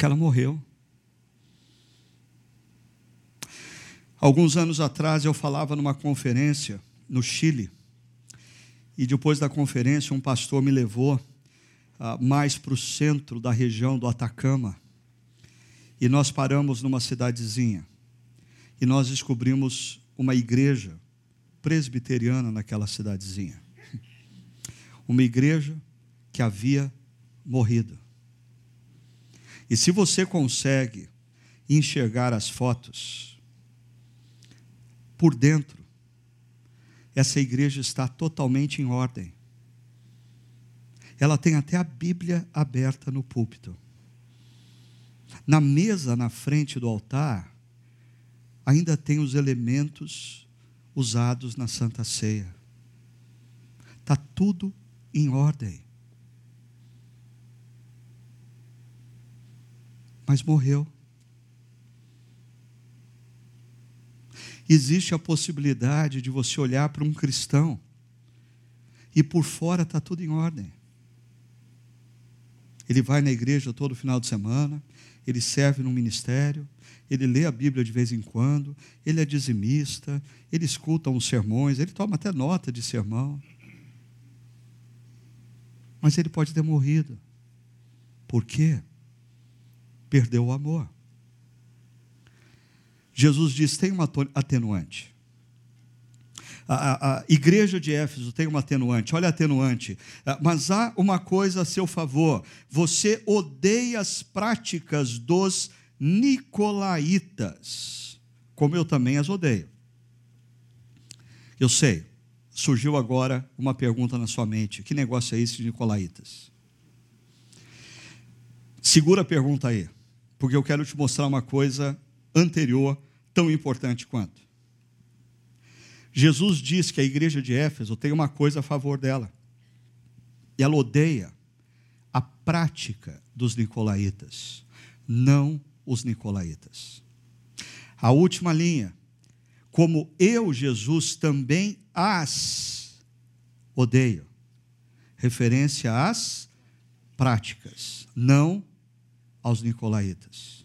Porque ela morreu. Alguns anos atrás eu falava numa conferência no Chile. E depois da conferência, um pastor me levou uh, mais para o centro da região do Atacama. E nós paramos numa cidadezinha. E nós descobrimos uma igreja presbiteriana naquela cidadezinha. Uma igreja que havia morrido. E se você consegue enxergar as fotos, por dentro, essa igreja está totalmente em ordem. Ela tem até a Bíblia aberta no púlpito. Na mesa na frente do altar, ainda tem os elementos usados na Santa Ceia. Está tudo em ordem. Mas morreu. Existe a possibilidade de você olhar para um cristão e por fora está tudo em ordem. Ele vai na igreja todo final de semana, ele serve no ministério, ele lê a Bíblia de vez em quando, ele é dizimista, ele escuta uns sermões, ele toma até nota de sermão. Mas ele pode ter morrido. Por quê? Perdeu o amor. Jesus diz: tem uma atenuante. A, a, a, igreja de Éfeso tem uma atenuante, olha a atenuante. Ah, mas há uma coisa a seu favor: você odeia as práticas dos nicolaítas, como eu também as odeio. Eu sei, surgiu agora uma pergunta na sua mente: que negócio é esse de nicolaítas? Segura a pergunta aí porque eu quero te mostrar uma coisa anterior, tão importante quanto. Jesus diz que a igreja de Éfeso tem uma coisa a favor dela. E ela odeia a prática dos nicolaítas, não os nicolaítas. A última linha, como eu, Jesus, também as odeio. Referência às práticas, não aos nicolaítas.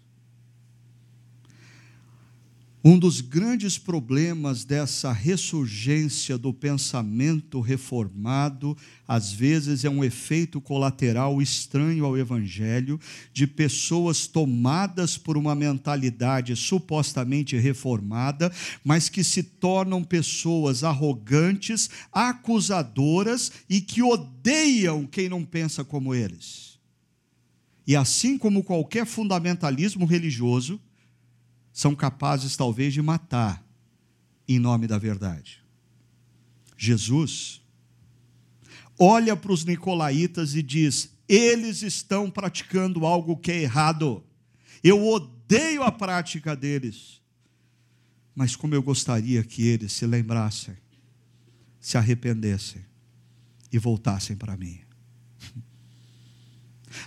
Um dos grandes problemas dessa ressurgência do pensamento reformado, às vezes, é um efeito colateral estranho ao Evangelho, de pessoas tomadas por uma mentalidade supostamente reformada, mas que se tornam pessoas arrogantes, acusadoras e que odeiam quem não pensa como eles. E assim como qualquer fundamentalismo religioso, são capazes talvez de matar em nome da verdade. Jesus olha para os nicolaítas e diz: eles estão praticando algo que é errado. Eu odeio a prática deles. Mas como eu gostaria que eles se lembrassem, se arrependessem e voltassem para mim.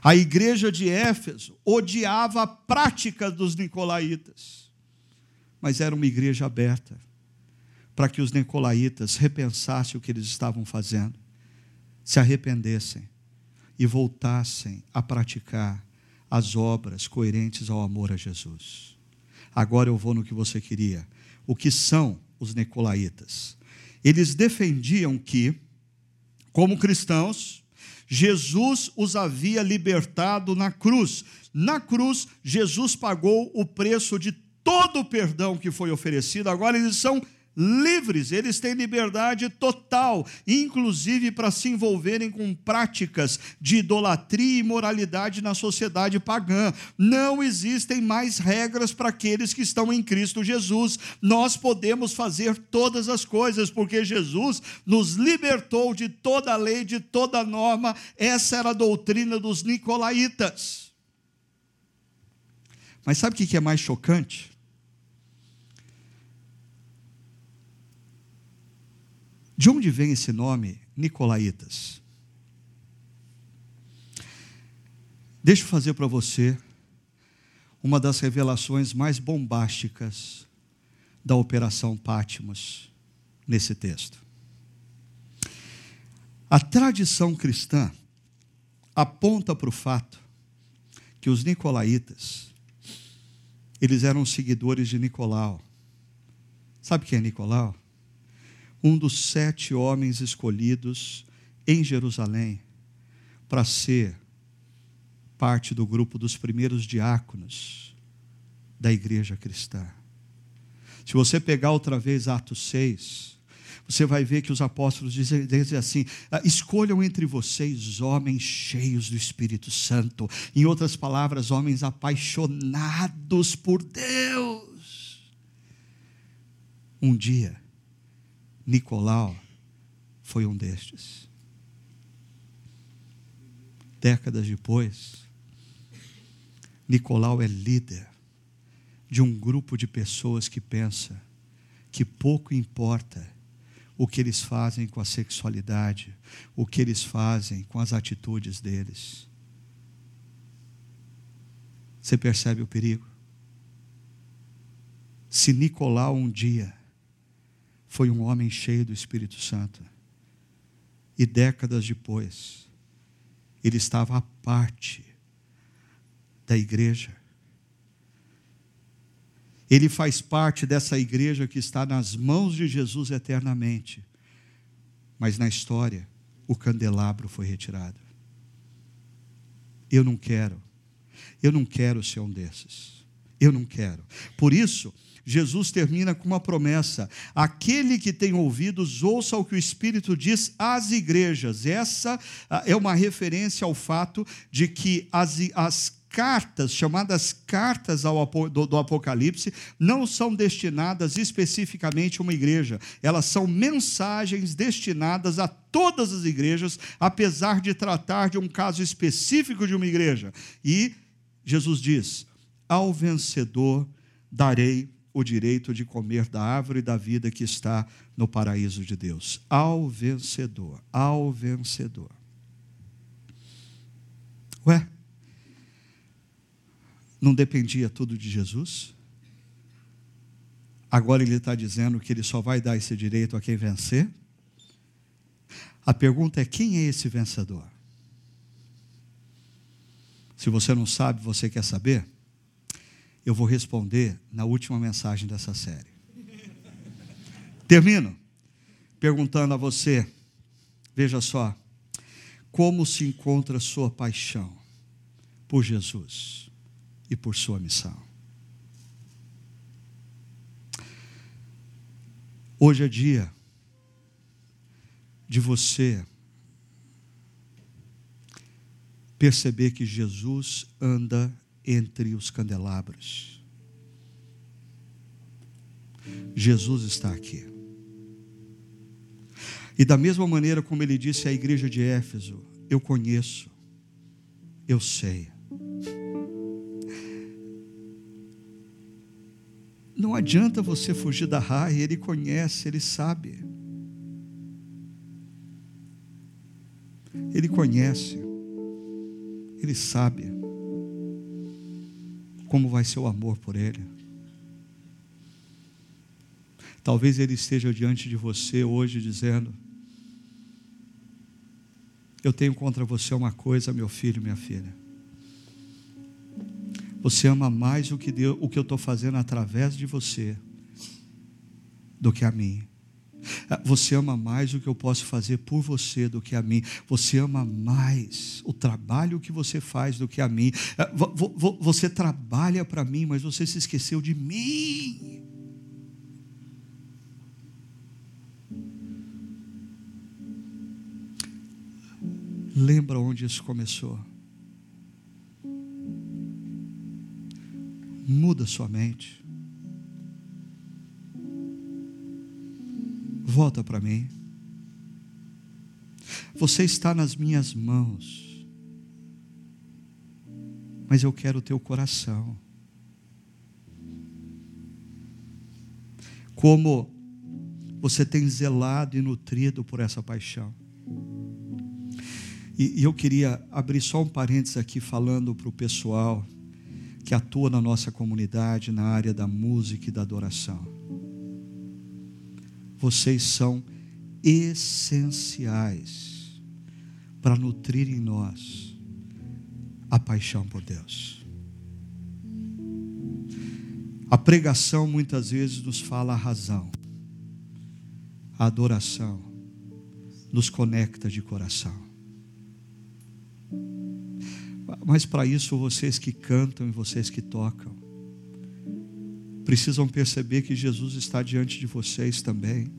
A igreja de Éfeso odiava a prática dos nicolaítas, mas era uma igreja aberta para que os nicolaítas repensassem o que eles estavam fazendo, se arrependessem e voltassem a praticar as obras coerentes ao amor a Jesus. Agora eu vou no que você queria. O que são os nicolaítas? Eles defendiam que, como cristãos, Jesus os havia libertado na cruz. Na cruz, Jesus pagou o preço de todo o perdão que foi oferecido. Agora eles são livres, eles têm liberdade total, inclusive para se envolverem com práticas de idolatria e imoralidade na sociedade pagã. Não existem mais regras para aqueles que estão em Cristo Jesus. Nós podemos fazer todas as coisas, porque Jesus nos libertou de toda lei, de toda norma. Essa era a doutrina dos nicolaítas. Mas sabe o que é mais chocante? De onde vem esse nome Nicolaitas? Deixa eu fazer para você uma das revelações mais bombásticas da Operação Pátimos nesse texto. A tradição cristã aponta para o fato que os nicolaítas eles eram seguidores de Nicolau. Sabe quem é Nicolau? Um dos sete homens escolhidos em Jerusalém para ser parte do grupo dos primeiros diáconos da igreja cristã. Se você pegar outra vez Atos 6, você vai ver que os apóstolos dizem, dizem, assim: ah, escolham entre vocês homens cheios do Espírito Santo. Em outras palavras, homens apaixonados por Deus. Um dia, Nicolau foi um destes. Décadas depois, Nicolau é líder de um grupo de pessoas que pensa que pouco importa o que eles fazem com a sexualidade, o que eles fazem com as atitudes deles. Você percebe o perigo? Se Nicolau um dia foi um homem cheio do Espírito Santo, e décadas depois, ele estava à parte da igreja. Ele faz parte dessa igreja que está nas mãos de Jesus eternamente. Mas na história, o candelabro foi retirado. Eu não quero. Eu não quero ser um desses. Eu não quero. Por isso, Jesus termina com uma promessa: aquele que tem ouvidos, ouça o que o Espírito diz às igrejas. Essa ah, é uma referência ao fato de que as, as cartas, chamadas cartas ao, do, do, Apocalipse, não são destinadas especificamente a uma igreja, elas são mensagens destinadas a todas as igrejas, apesar de tratar de um caso específico de uma igreja. E Jesus diz: Ao vencedor darei o direito de comer da árvore da vida que está no paraíso de Deus. Ao vencedor, ao vencedor. Ué, não dependia tudo de Jesus? Agora ele está dizendo que ele só vai dar esse direito a quem vencer? A pergunta é: quem é esse vencedor? Se você não sabe, você quer saber? Eu vou responder na última mensagem dessa série. Termino perguntando a você: veja só, como se encontra sua paixão por Jesus? e por sua missão. Hoje é dia de você perceber que Jesus anda entre os candelabros. Jesus está aqui. E da mesma maneira como ele disse à igreja de Éfeso: Eu conheço, eu sei. Não adianta você fugir da raia, ele conhece, ele sabe. Ele conhece, ele sabe como vai ser o amor por ele. Talvez ele esteja diante de você hoje dizendo: Eu tenho contra você uma coisa, meu filho, minha filha. Você ama mais o que, Deus, o que eu estou fazendo através de você do que a mim. Ah, você ama mais o que eu posso fazer por você do que a mim. Você ama mais o trabalho que você faz do que a mim. Ah, você trabalha para mim, mas você se esqueceu de mim. Lembra onde isso começou? muda sua mente. volta para mim. Você está nas minhas mãos, mas eu quero o teu coração. Como você tem zelado e nutrido por essa paixão. E, e eu queria abrir só um parênteses aqui, falando para o pessoal que atua na nossa comunidade, na área da música e da adoração. Vocês são essenciais para nutrir em nós a paixão por Deus. A pregação muitas vezes nos fala a razão, a adoração nos conecta de coração. Mas para isso, vocês que cantam e vocês que tocam, precisam perceber que Jesus está diante de vocês também,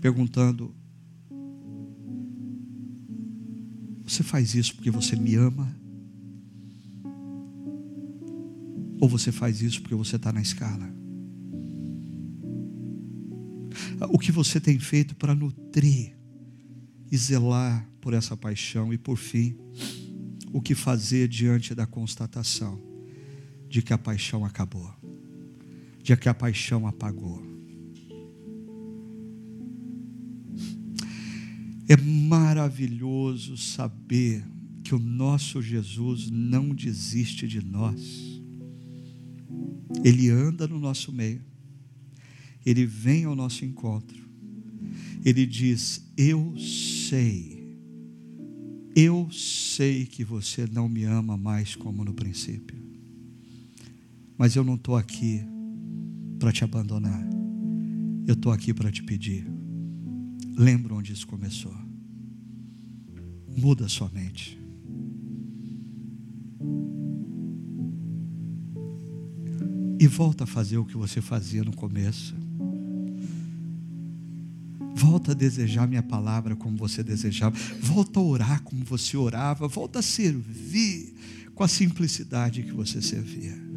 perguntando: Você faz isso porque você me ama? Ou você faz isso porque você está na escala? O que você tem feito para nutrir e zelar por essa paixão e por fim, o que fazer diante da constatação de que a paixão acabou, de que a paixão apagou. É maravilhoso saber que o nosso Jesus não desiste de nós. Ele anda no nosso meio. Ele vem ao nosso encontro. Ele diz: Eu sei eu sei que você não me ama mais como no princípio, mas eu não estou aqui para te abandonar, eu estou aqui para te pedir. Lembra onde isso começou? Muda sua mente. E volta a fazer o que você fazia no começo. Volta a desejar minha palavra como você desejava. Volta a orar como você orava. Volta a servir com a simplicidade que você servia.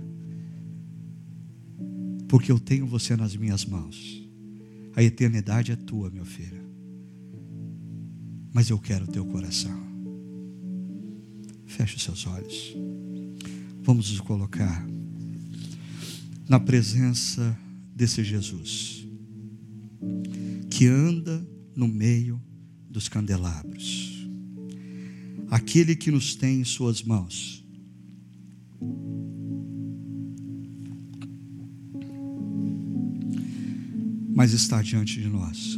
Porque eu tenho você nas minhas mãos. A eternidade é tua, meu filho. Mas eu quero o teu coração. Feche os seus olhos. Vamos nos colocar na presença desse Jesus que anda no meio dos candelabros, aquele que nos tem em Suas mãos. Mas está diante de nós,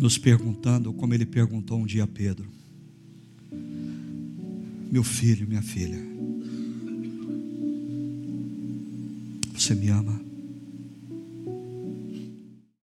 nos perguntando, como ele perguntou um dia a Pedro: Meu filho, minha filha, você me ama?